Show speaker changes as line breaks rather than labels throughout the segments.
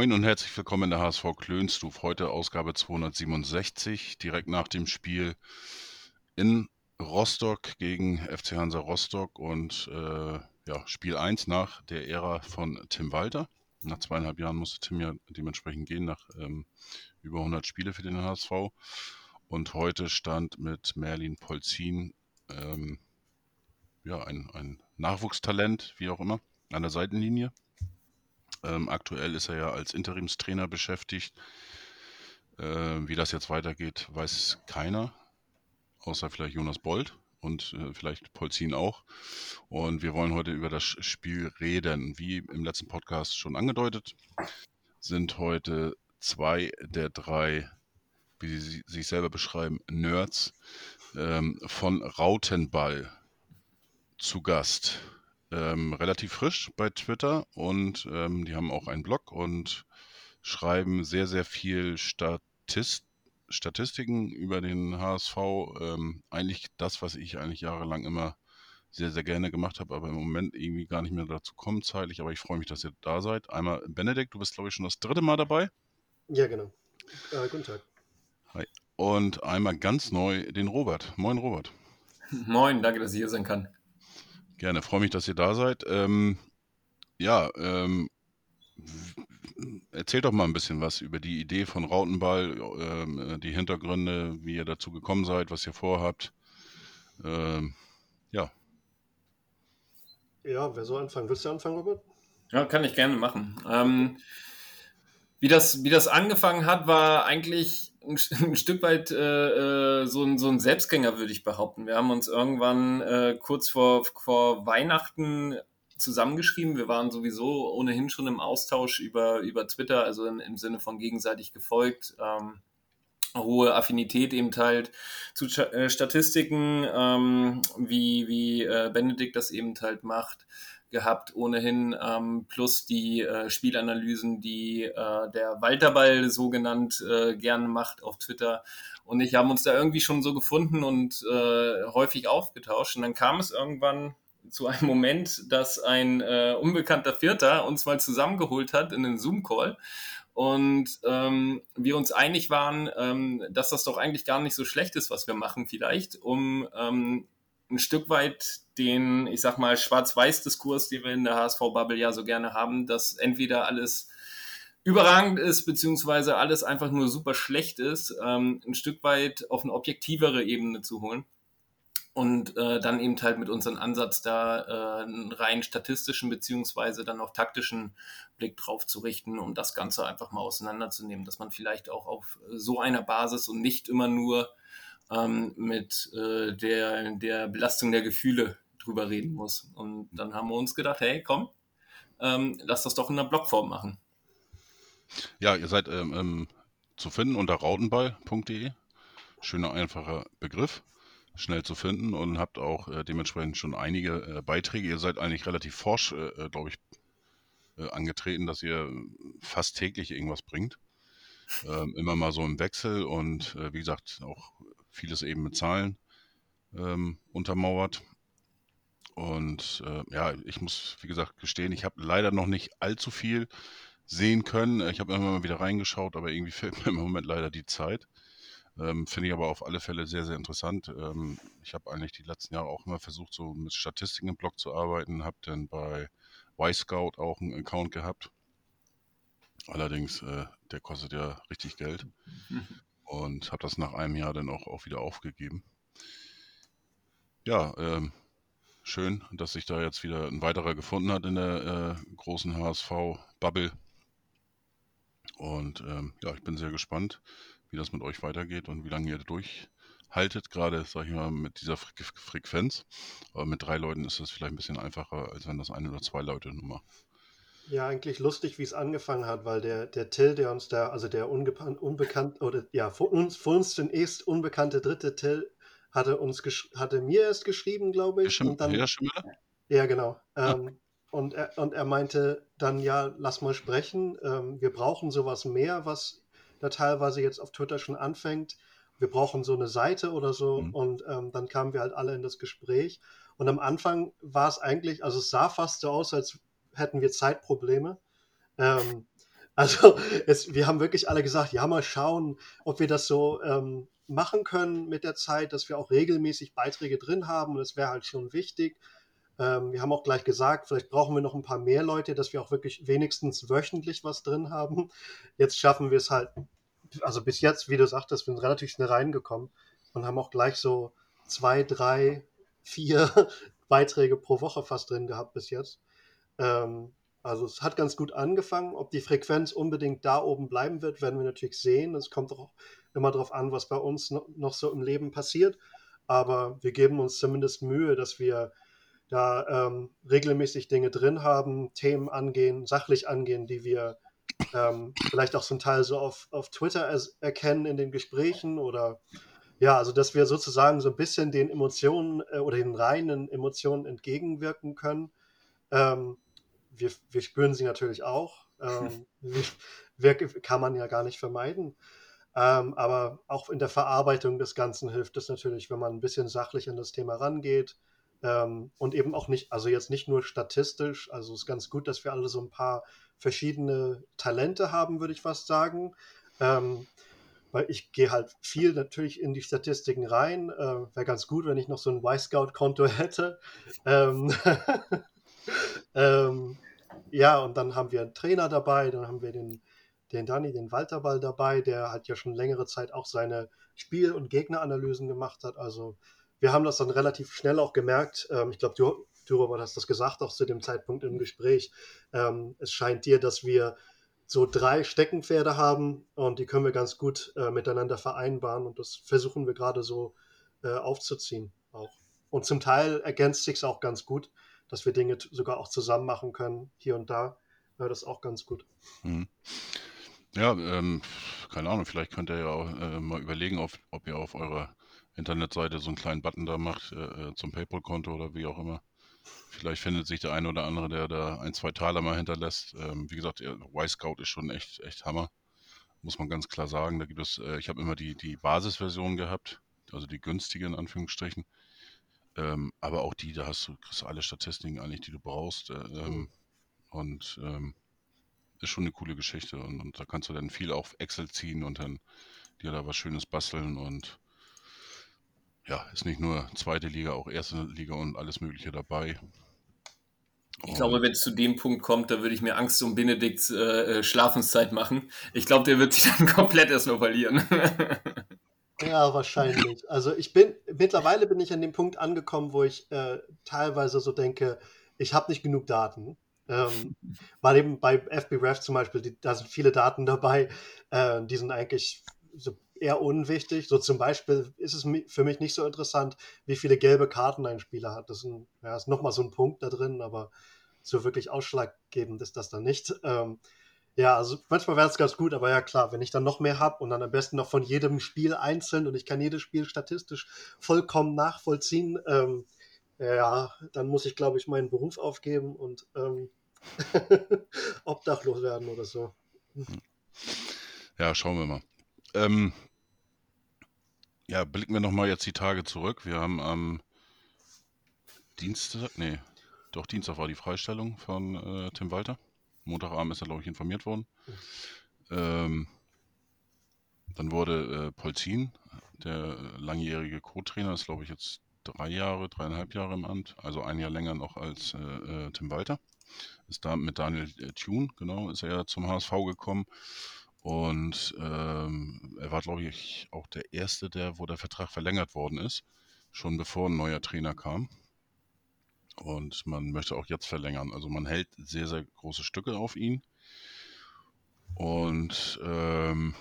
Moin und herzlich willkommen in der HSV Klönstuf. Heute Ausgabe 267, direkt nach dem Spiel in Rostock gegen FC Hansa Rostock und äh, ja, Spiel 1 nach der Ära von Tim Walter. Nach zweieinhalb Jahren musste Tim ja dementsprechend gehen, nach ähm, über 100 Spiele für den HSV. Und heute stand mit Merlin Polzin ähm, ja, ein, ein Nachwuchstalent, wie auch immer, an der Seitenlinie. Ähm, aktuell ist er ja als Interimstrainer beschäftigt. Äh, wie das jetzt weitergeht, weiß keiner, außer vielleicht Jonas Bold und äh, vielleicht Polzin auch. Und wir wollen heute über das Spiel reden. Wie im letzten Podcast schon angedeutet, sind heute zwei der drei, wie sie sich selber beschreiben, Nerds ähm, von Rautenball zu Gast ähm, relativ frisch bei Twitter und ähm, die haben auch einen Blog und schreiben sehr, sehr viel Statist Statistiken über den HSV. Ähm, eigentlich das, was ich eigentlich jahrelang immer sehr, sehr gerne gemacht habe, aber im Moment irgendwie gar nicht mehr dazu kommen zeitlich. Aber ich freue mich, dass ihr da seid. Einmal Benedikt, du bist, glaube ich, schon das dritte Mal dabei.
Ja, genau. Äh, guten Tag.
Hi. Und einmal ganz neu den Robert. Moin, Robert.
Moin, danke, dass ich hier sein kann.
Gerne, freue mich, dass ihr da seid. Ähm, ja, ähm, erzählt doch mal ein bisschen was über die Idee von Rautenball, ähm, die Hintergründe, wie ihr dazu gekommen seid, was ihr vorhabt. Ähm, ja.
Ja, wer soll anfangen? Willst du anfangen, Robert?
Ja, kann ich gerne machen. Ähm, wie, das, wie das angefangen hat, war eigentlich ein, ein Stück weit äh, äh, so, ein, so ein Selbstgänger, würde ich behaupten. Wir haben uns irgendwann äh, kurz vor, vor Weihnachten zusammengeschrieben. Wir waren sowieso ohnehin schon im Austausch über, über Twitter, also im, im Sinne von gegenseitig gefolgt. Ähm, hohe Affinität eben halt zu äh, Statistiken, ähm, wie, wie äh, Benedikt das eben halt macht gehabt, ohnehin, ähm, plus die äh, Spielanalysen, die äh, der Walterball so genannt äh, gerne macht auf Twitter. Und ich haben uns da irgendwie schon so gefunden und äh, häufig aufgetauscht. Und dann kam es irgendwann zu einem Moment, dass ein äh, unbekannter Vierter uns mal zusammengeholt hat in einen Zoom-Call und ähm, wir uns einig waren, ähm, dass das doch eigentlich gar nicht so schlecht ist, was wir machen vielleicht, um ähm, ein Stück weit den, ich sag mal, Schwarz-Weiß-Diskurs, den wir in der HSV-Bubble ja so gerne haben, dass entweder alles überragend ist, beziehungsweise alles einfach nur super schlecht ist, ähm, ein Stück weit auf eine objektivere Ebene zu holen und äh, dann eben halt mit unserem Ansatz da äh, einen rein statistischen beziehungsweise dann auch taktischen Blick drauf zu richten, um das Ganze einfach mal auseinanderzunehmen, dass man vielleicht auch auf so einer Basis und nicht immer nur ähm, mit äh, der, der Belastung der Gefühle drüber reden muss. Und dann haben wir uns gedacht, hey, komm, ähm, lass das doch in der Blogform machen.
Ja, ihr seid ähm, ähm zu finden unter rautenball.de. Schöner, einfacher Begriff schnell zu finden und habt auch äh, dementsprechend schon einige äh, Beiträge. Ihr seid eigentlich relativ forsch, äh, äh glaube ich, äh, angetreten, dass ihr fast täglich irgendwas bringt. Ähm, immer mal so im Wechsel und äh, wie gesagt, auch vieles eben mit Zahlen ähm, untermauert. Und ja, ich muss, wie gesagt, gestehen, ich habe leider noch nicht allzu viel sehen können. Ich habe immer mal wieder reingeschaut, aber irgendwie fehlt mir im Moment leider die Zeit. Ähm, Finde ich aber auf alle Fälle sehr, sehr interessant. Ähm, ich habe eigentlich die letzten Jahre auch immer versucht, so mit Statistiken im Blog zu arbeiten. Habe dann bei Y-Scout auch einen Account gehabt. Allerdings, äh, der kostet ja richtig Geld. Und habe das nach einem Jahr dann auch, auch wieder aufgegeben. Ja, ähm, schön, dass sich da jetzt wieder ein weiterer gefunden hat in der äh, großen HSV-Bubble. Und ähm, ja, ich bin sehr gespannt, wie das mit euch weitergeht und wie lange ihr durchhaltet, gerade, sag ich mal, mit dieser Fre Frequenz. Aber mit drei Leuten ist das vielleicht ein bisschen einfacher, als wenn das ein oder zwei Leute nur machen.
Ja, eigentlich lustig, wie es angefangen hat, weil der, der Till, der uns da, also der unbekannt, oder ja, für uns, für uns den erst unbekannte dritte Till, hatte uns hatte mir erst geschrieben, glaube ich.
und dann,
ja, genau. Ähm, und, er, und er meinte dann, ja, lass mal sprechen. Ähm, wir brauchen sowas mehr, was da teilweise jetzt auf Twitter schon anfängt. Wir brauchen so eine Seite oder so. Mhm. Und ähm, dann kamen wir halt alle in das Gespräch. Und am Anfang war es eigentlich, also es sah fast so aus, als hätten wir Zeitprobleme. Ähm, also es, wir haben wirklich alle gesagt, ja, mal schauen, ob wir das so ähm, machen können mit der Zeit, dass wir auch regelmäßig Beiträge drin haben. das wäre halt schon wichtig. Ähm, wir haben auch gleich gesagt, vielleicht brauchen wir noch ein paar mehr Leute, dass wir auch wirklich wenigstens wöchentlich was drin haben. Jetzt schaffen wir es halt, also bis jetzt, wie du sagtest, wir sind relativ schnell reingekommen und haben auch gleich so zwei, drei, vier Beiträge pro Woche fast drin gehabt bis jetzt. Ähm, also es hat ganz gut angefangen. Ob die Frequenz unbedingt da oben bleiben wird, werden wir natürlich sehen. Es kommt auch immer darauf an, was bei uns noch so im Leben passiert. Aber wir geben uns zumindest Mühe, dass wir da ähm, regelmäßig Dinge drin haben, Themen angehen, sachlich angehen, die wir ähm, vielleicht auch zum Teil so auf, auf Twitter erkennen in den Gesprächen oder ja, also dass wir sozusagen so ein bisschen den Emotionen äh, oder den reinen Emotionen entgegenwirken können. Ähm, wir, wir spüren sie natürlich auch. Ähm, kann man ja gar nicht vermeiden. Ähm, aber auch in der Verarbeitung des Ganzen hilft es natürlich, wenn man ein bisschen sachlich an das Thema rangeht, ähm, und eben auch nicht, also jetzt nicht nur statistisch, also es ist ganz gut, dass wir alle so ein paar verschiedene Talente haben, würde ich fast sagen. Ähm, weil ich gehe halt viel natürlich in die Statistiken rein. Äh, Wäre ganz gut, wenn ich noch so ein Y-Scout-Konto hätte. Ähm, ähm, ja, und dann haben wir einen Trainer dabei, dann haben wir den, den Danny, den Walterball dabei, der hat ja schon längere Zeit auch seine Spiel- und Gegneranalysen gemacht hat. Also wir haben das dann relativ schnell auch gemerkt. Ähm, ich glaube, du, du, Robert, hast das gesagt, auch zu dem Zeitpunkt im Gespräch. Ähm, es scheint dir, dass wir so drei Steckenpferde haben und die können wir ganz gut äh, miteinander vereinbaren und das versuchen wir gerade so äh, aufzuziehen auch. Und zum Teil ergänzt sich es auch ganz gut, dass wir Dinge sogar auch zusammen machen können, hier und da. Äh, das ist auch ganz gut.
Mhm. Ja, ähm, keine Ahnung, vielleicht könnt ihr ja auch äh, mal überlegen, ob, ob ihr auf eurer Internetseite so einen kleinen Button da macht äh, äh, zum PayPal-Konto oder wie auch immer. Vielleicht findet sich der eine oder andere, der da ein, zwei Taler mal hinterlässt. Ähm, wie gesagt, Y-Scout ist schon echt, echt Hammer. Muss man ganz klar sagen. Da gibt es, äh, ich habe immer die, die Basisversion gehabt, also die günstige in Anführungsstrichen. Ähm, aber auch die, da hast du, kriegst du alle Statistiken eigentlich, die du brauchst. Äh, ähm, und ähm, ist schon eine coole Geschichte. Und, und, da kannst du dann viel auf Excel ziehen und dann dir da was Schönes basteln und ja, ist nicht nur zweite Liga, auch erste Liga und alles Mögliche dabei.
Ich glaube, wenn es zu dem Punkt kommt, da würde ich mir Angst um Benedikts äh, äh Schlafenszeit machen. Ich glaube, der wird sich dann komplett erstmal verlieren.
ja, wahrscheinlich. Also ich bin, mittlerweile bin ich an dem Punkt angekommen, wo ich äh, teilweise so denke, ich habe nicht genug Daten. Ähm, weil eben bei FBref zum Beispiel, die, da sind viele Daten dabei, äh, die sind eigentlich so eher unwichtig. So zum Beispiel ist es für mich nicht so interessant, wie viele gelbe Karten ein Spieler hat. Das ist, ein, ja, ist nochmal so ein Punkt da drin, aber so wirklich ausschlaggebend ist das dann nicht. Ähm, ja, also manchmal wäre es ganz gut, aber ja klar, wenn ich dann noch mehr habe und dann am besten noch von jedem Spiel einzeln und ich kann jedes Spiel statistisch vollkommen nachvollziehen, ähm, ja, dann muss ich, glaube ich, meinen Beruf aufgeben und ähm, obdachlos werden oder so.
Ja, schauen wir mal. Ähm, ja, blicken wir nochmal jetzt die Tage zurück. Wir haben am Dienstag, nee, doch Dienstag war die Freistellung von äh, Tim Walter. Montagabend ist er, glaube ich, informiert worden. Ähm, dann wurde äh, Polzin, der langjährige Co-Trainer, ist, glaube ich, jetzt drei Jahre, dreieinhalb Jahre im Amt, also ein Jahr länger noch als äh, äh Tim Walter. Ist da mit Daniel äh, Thune, genau, ist er ja zum HSV gekommen. Und ähm, er war, glaube ich, auch der Erste, der, wo der Vertrag verlängert worden ist, schon bevor ein neuer Trainer kam. Und man möchte auch jetzt verlängern. Also man hält sehr, sehr große Stücke auf ihn. Und ähm,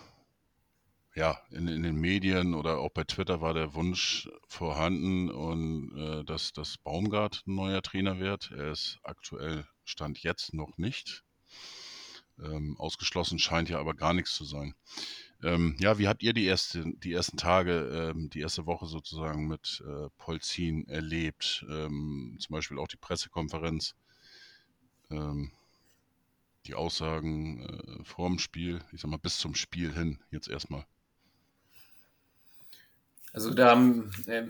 ja, in, in, den Medien oder auch bei Twitter war der Wunsch vorhanden, und, äh, dass, dass Baumgart ein neuer Trainer wird. Er ist aktuell Stand jetzt noch nicht. Ähm, ausgeschlossen scheint ja aber gar nichts zu sein. Ähm, ja, wie habt ihr die, erste, die ersten Tage, ähm, die erste Woche sozusagen mit äh, Polzin erlebt? Ähm, zum Beispiel auch die Pressekonferenz, ähm, die Aussagen äh, vor dem Spiel, ich sag mal bis zum Spiel hin, jetzt erstmal.
Also da haben, äh,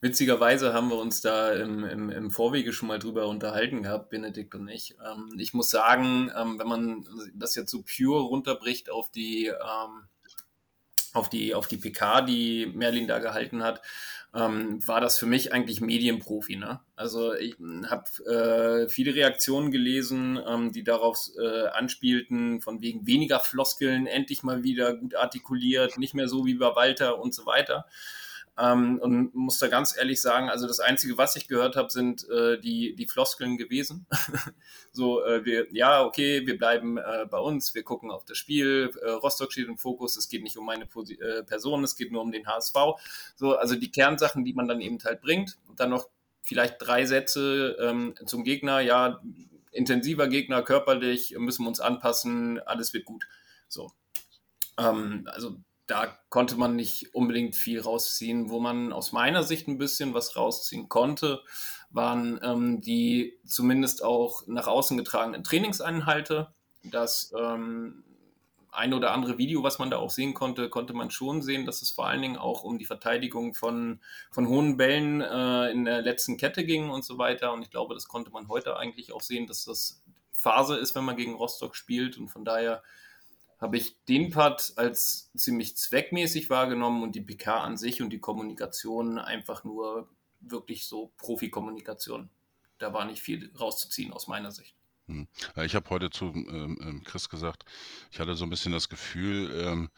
witzigerweise haben wir uns da im, im, im Vorwege schon mal drüber unterhalten gehabt, Benedikt und ich. Ähm, ich muss sagen, ähm, wenn man das jetzt so pure runterbricht auf die auf die, auf die PK, die Merlin da gehalten hat, ähm, war das für mich eigentlich Medienprofi. Ne? Also ich habe äh, viele Reaktionen gelesen, ähm, die darauf äh, anspielten, von wegen weniger Floskeln, endlich mal wieder gut artikuliert, nicht mehr so wie bei Walter und so weiter. Ähm, und muss da ganz ehrlich sagen, also das Einzige, was ich gehört habe, sind äh, die, die Floskeln gewesen. so, äh, wir, ja, okay, wir bleiben äh, bei uns, wir gucken auf das Spiel, äh, Rostock steht im Fokus, es geht nicht um meine Posi äh, Person, es geht nur um den HSV. So, also die Kernsachen, die man dann eben halt bringt. Und dann noch vielleicht drei Sätze ähm, zum Gegner, ja, intensiver Gegner, körperlich, müssen wir uns anpassen, alles wird gut. So. Ähm, also da konnte man nicht unbedingt viel rausziehen. Wo man aus meiner Sicht ein bisschen was rausziehen konnte, waren ähm, die zumindest auch nach außen getragenen Trainingseinhalte. Das ähm, ein oder andere Video, was man da auch sehen konnte, konnte man schon sehen, dass es vor allen Dingen auch um die Verteidigung von, von hohen Bällen äh, in der letzten Kette ging und so weiter. Und ich glaube, das konnte man heute eigentlich auch sehen, dass das Phase ist, wenn man gegen Rostock spielt. Und von daher habe ich den Part als ziemlich zweckmäßig wahrgenommen und die PK an sich und die Kommunikation einfach nur wirklich so Profi-Kommunikation. Da war nicht viel rauszuziehen aus meiner Sicht.
Hm. Ich habe heute zu ähm, ähm, Chris gesagt, ich hatte so ein bisschen das Gefühl, ähm,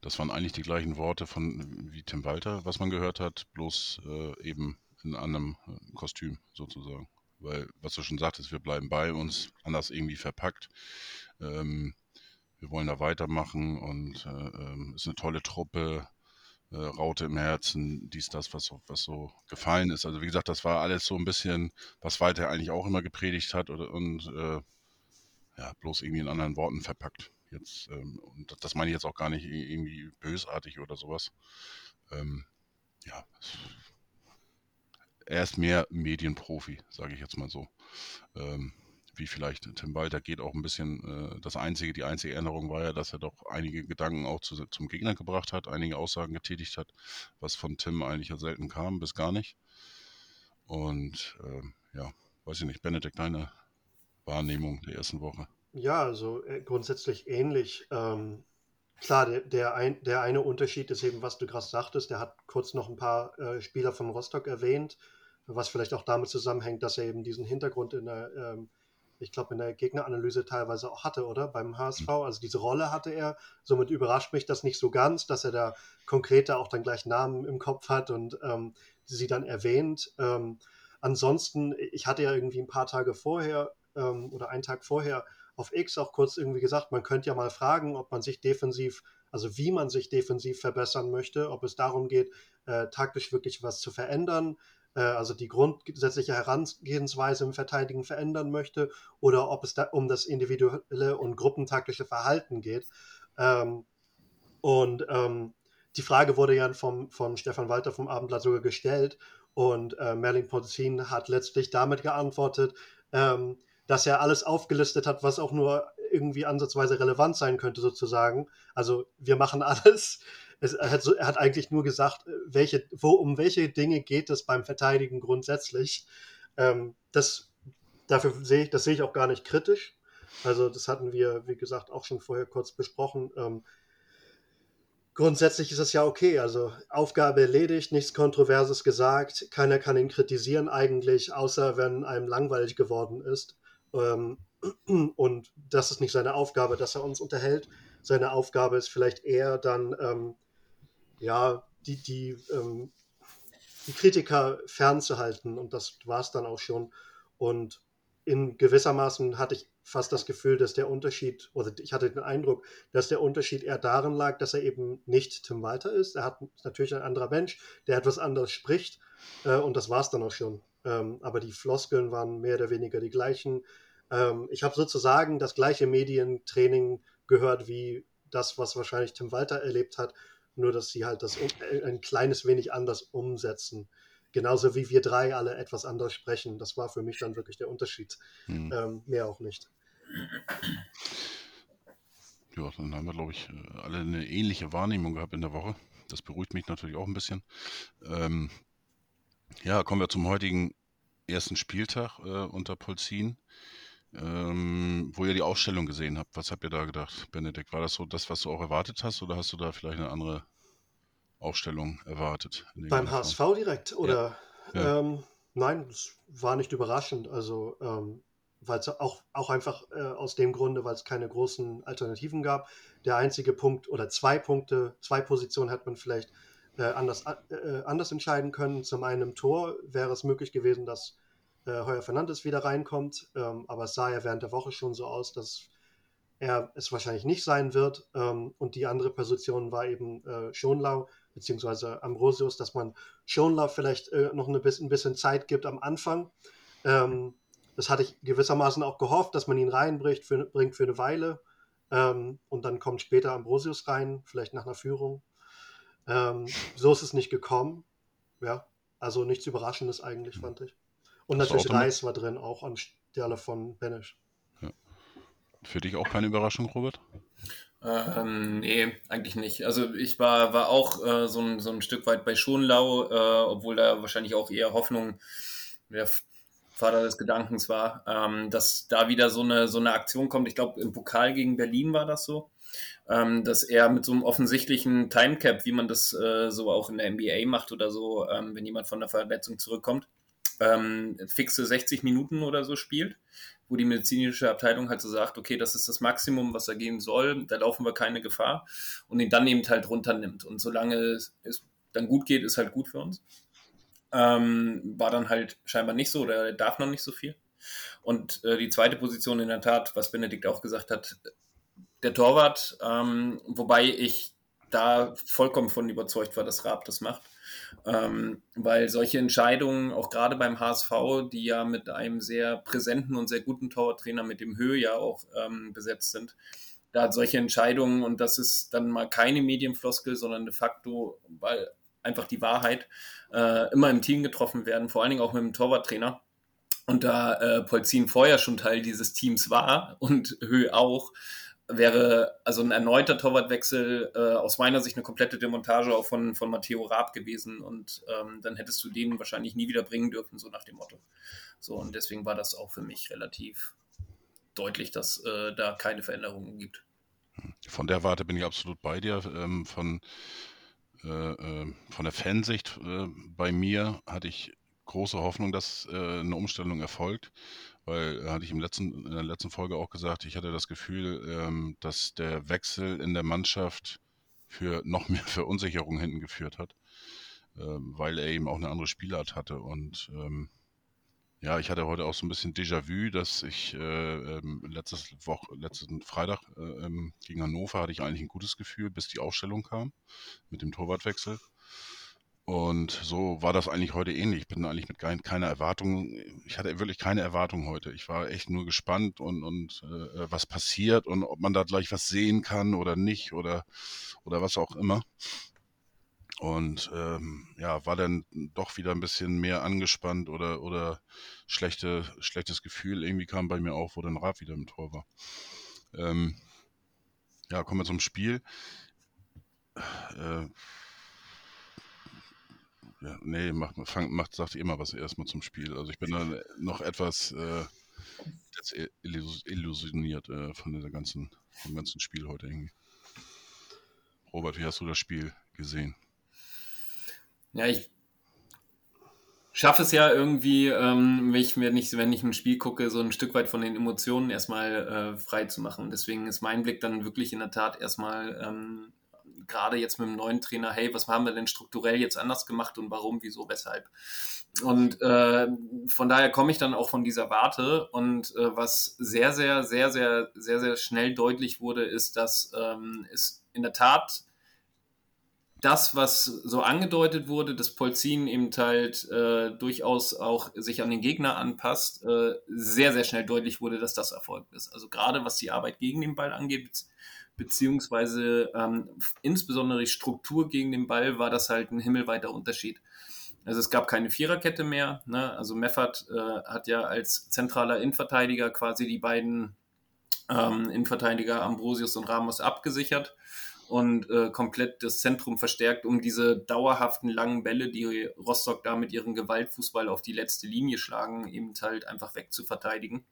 das waren eigentlich die gleichen Worte von wie Tim Walter, was man gehört hat, bloß äh, eben in einem äh, Kostüm sozusagen. Weil, was du schon sagtest, wir bleiben bei uns, anders irgendwie verpackt. Ähm, wir wollen da weitermachen und äh, ähm, ist eine tolle Truppe, äh, Raute im Herzen, dies, das, was, was so gefallen ist. Also wie gesagt, das war alles so ein bisschen, was Walter eigentlich auch immer gepredigt hat oder, und äh, ja, bloß irgendwie in anderen Worten verpackt. Jetzt, ähm, und das meine ich jetzt auch gar nicht irgendwie bösartig oder sowas. Ähm, ja, er ist mehr Medienprofi, sage ich jetzt mal so. Ähm, wie vielleicht Tim Walter geht auch ein bisschen, äh, das einzige, die einzige Erinnerung war ja, dass er doch einige Gedanken auch zu, zum Gegner gebracht hat, einige Aussagen getätigt hat, was von Tim eigentlich ja selten kam, bis gar nicht. Und äh, ja, weiß ich nicht, Benedikt, deine Wahrnehmung der ersten Woche.
Ja, also äh, grundsätzlich ähnlich. Ähm, klar, der, der, ein, der eine Unterschied ist eben, was du gerade sagtest, der hat kurz noch ein paar äh, Spieler von Rostock erwähnt, was vielleicht auch damit zusammenhängt, dass er eben diesen Hintergrund in der ähm, ich glaube, in der Gegneranalyse teilweise auch hatte, oder? Beim HSV. Mhm. Also diese Rolle hatte er. Somit überrascht mich das nicht so ganz, dass er da konkreter auch dann gleich Namen im Kopf hat und ähm, sie dann erwähnt. Ähm, ansonsten, ich hatte ja irgendwie ein paar Tage vorher ähm, oder einen Tag vorher auf X auch kurz irgendwie gesagt, man könnte ja mal fragen, ob man sich defensiv, also wie man sich defensiv verbessern möchte, ob es darum geht, äh, taktisch wirklich was zu verändern, also die grundsätzliche Herangehensweise im Verteidigen verändern möchte oder ob es da um das individuelle und gruppentaktische Verhalten geht. Ähm, und ähm, die Frage wurde ja vom, von Stefan Walter vom Abendblatt sogar gestellt und äh, Merlin Ponzin hat letztlich damit geantwortet, ähm, dass er alles aufgelistet hat, was auch nur irgendwie ansatzweise relevant sein könnte, sozusagen. Also wir machen alles, es, er, hat er, hat eigentlich nur gesagt, äh, welche, wo, um welche Dinge geht es beim Verteidigen grundsätzlich. Ähm, das, dafür sehe ich, das sehe ich auch gar nicht kritisch. Also das hatten wir, wie gesagt, auch schon vorher kurz besprochen. Ähm, grundsätzlich ist es ja okay. Also Aufgabe erledigt, nichts Kontroverses gesagt. Keiner kann ihn kritisieren eigentlich, außer wenn einem langweilig geworden ist. Ähm, und das ist nicht seine Aufgabe, dass er uns unterhält. Seine Aufgabe ist vielleicht eher dann ähm, ja, die, die, ähm, die Kritiker fernzuhalten. Und das war es dann auch schon. Und in gewissermaßen hatte ich fast das Gefühl, dass der Unterschied, oder ich hatte den Eindruck, dass der Unterschied eher darin lag, dass er eben nicht Tim Walter ist. Er hat natürlich ein anderer Mensch, der etwas anderes spricht. Äh, und das war es dann auch schon. Ähm, aber die Floskeln waren mehr oder weniger die gleichen. Ähm, ich habe sozusagen das gleiche Medientraining gehört wie das, was wahrscheinlich Tim Walter erlebt hat, nur dass sie halt das ein kleines wenig anders umsetzen. Genauso wie wir drei alle etwas anders sprechen. Das war für mich dann wirklich der Unterschied. Hm. Ähm, mehr auch nicht.
Ja, dann haben wir, glaube ich, alle eine ähnliche Wahrnehmung gehabt in der Woche. Das beruhigt mich natürlich auch ein bisschen. Ähm, ja, kommen wir zum heutigen ersten Spieltag äh, unter Polzin, ähm, wo ihr die Ausstellung gesehen habt. Was habt ihr da gedacht, Benedikt? War das so das, was du auch erwartet hast, oder hast du da vielleicht eine andere Ausstellung erwartet?
Beim HSV direkt, oder? Ja. Ja. Ähm, nein, es war nicht überraschend. Also, ähm, weil es auch, auch einfach äh, aus dem Grunde, weil es keine großen Alternativen gab. Der einzige Punkt oder zwei Punkte, zwei Positionen hat man vielleicht äh, anders, äh, anders entscheiden können. Zum einen im Tor wäre es möglich gewesen, dass äh, Heuer Fernandes wieder reinkommt, ähm, aber es sah ja während der Woche schon so aus, dass er es wahrscheinlich nicht sein wird. Ähm, und die andere Position war eben äh, Schonlau beziehungsweise Ambrosius, dass man Schonlau vielleicht äh, noch ein bisschen, ein bisschen Zeit gibt am Anfang. Ähm, das hatte ich gewissermaßen auch gehofft, dass man ihn reinbringt für, bringt für eine Weile. Ähm, und dann kommt später Ambrosius rein, vielleicht nach einer Führung. Ähm, so ist es nicht gekommen. Ja, also nichts Überraschendes eigentlich, fand ich. Und Hast natürlich Reis war drin, auch anstelle von Benisch. Ja.
Für dich auch keine Überraschung, Robert?
Ähm, nee, eigentlich nicht. Also ich war, war auch äh, so, ein, so ein Stück weit bei Schonlau, äh, obwohl da wahrscheinlich auch eher Hoffnung der Vater des Gedankens war, ähm, dass da wieder so eine, so eine Aktion kommt. Ich glaube, im Pokal gegen Berlin war das so ähm, dass er mit so einem offensichtlichen Timecap, wie man das äh, so auch in der NBA macht oder so, ähm, wenn jemand von der Verletzung zurückkommt, ähm, fixe 60 Minuten oder so spielt, wo die medizinische Abteilung halt so sagt, okay, das ist das Maximum, was er gehen soll, da laufen wir keine Gefahr und ihn dann eben halt runternimmt. Und solange es, es dann gut geht, ist halt gut für uns. Ähm, war dann halt scheinbar nicht so oder er darf noch nicht so viel. Und äh, die zweite Position in der Tat, was Benedikt auch gesagt hat, der Torwart, ähm, wobei ich da vollkommen von überzeugt war, dass Raab das macht. Ähm, weil solche Entscheidungen, auch gerade beim HSV, die ja mit einem sehr präsenten und sehr guten Torwarttrainer mit dem Höhe ja auch ähm, besetzt sind, da hat solche Entscheidungen, und das ist dann mal keine Medienfloskel, sondern de facto, weil einfach die Wahrheit, äh, immer im Team getroffen werden, vor allen Dingen auch mit dem Torwarttrainer. Und da äh, Polzin vorher schon Teil dieses Teams war und Höhe auch, wäre also ein erneuter Torwartwechsel äh, aus meiner Sicht eine komplette Demontage auch von, von Matteo Raab gewesen und ähm, dann hättest du den wahrscheinlich nie wieder bringen dürfen, so nach dem Motto. So und deswegen war das auch für mich relativ deutlich, dass äh, da keine Veränderungen gibt.
Von der Warte bin ich absolut bei dir. Ähm, von, äh, äh von der Fansicht äh, bei mir hatte ich große Hoffnung, dass äh, eine Umstellung erfolgt weil äh, hatte ich im letzten, in der letzten Folge auch gesagt, ich hatte das Gefühl, ähm, dass der Wechsel in der Mannschaft für noch mehr Verunsicherung hinten geführt hat, ähm, weil er eben auch eine andere Spielart hatte. Und ähm, ja, ich hatte heute auch so ein bisschen Déjà-vu, dass ich äh, ähm, letztes Woche, letzten Freitag äh, ähm, gegen Hannover hatte ich eigentlich ein gutes Gefühl, bis die Aufstellung kam mit dem Torwartwechsel. Und so war das eigentlich heute ähnlich. Ich bin eigentlich mit kein, keiner Erwartung, ich hatte wirklich keine Erwartung heute. Ich war echt nur gespannt und, und äh, was passiert und ob man da gleich was sehen kann oder nicht oder, oder was auch immer. Und ähm, ja, war dann doch wieder ein bisschen mehr angespannt oder, oder schlechte, schlechtes Gefühl irgendwie kam bei mir auf, wo dann Rab wieder im Tor war. Ähm, ja, kommen wir zum Spiel. Äh, ja, nee, macht, fang, macht, sagt immer was erstmal zum Spiel. Also ich bin da noch etwas äh, illusioniert äh, von dieser ganzen, vom ganzen Spiel heute irgendwie. Robert, wie hast du das Spiel gesehen?
Ja, ich schaffe es ja irgendwie, ähm, wenn, ich, wenn, ich, wenn ich ein Spiel gucke, so ein Stück weit von den Emotionen erstmal äh, frei zu machen. Deswegen ist mein Blick dann wirklich in der Tat erstmal ähm, gerade jetzt mit dem neuen Trainer, hey, was haben wir denn strukturell jetzt anders gemacht und warum, wieso, weshalb? Und äh, von daher komme ich dann auch von dieser Warte. Und äh, was sehr, sehr, sehr, sehr, sehr, sehr schnell deutlich wurde, ist, dass ähm, es in der Tat das, was so angedeutet wurde, dass Polzin eben halt äh, durchaus auch sich an den Gegner anpasst, äh, sehr, sehr schnell deutlich wurde, dass das erfolgt ist. Also gerade was die Arbeit gegen den Ball angeht, beziehungsweise ähm, insbesondere die Struktur gegen den Ball, war das halt ein himmelweiter Unterschied. Also es gab keine Viererkette mehr. Ne? Also Meffert äh, hat ja als zentraler Innenverteidiger quasi die beiden ähm, Innenverteidiger Ambrosius und Ramos abgesichert und äh, komplett das Zentrum verstärkt, um diese dauerhaften langen Bälle, die Rostock da mit ihrem Gewaltfußball auf die letzte Linie schlagen, eben halt einfach wegzuverteidigen.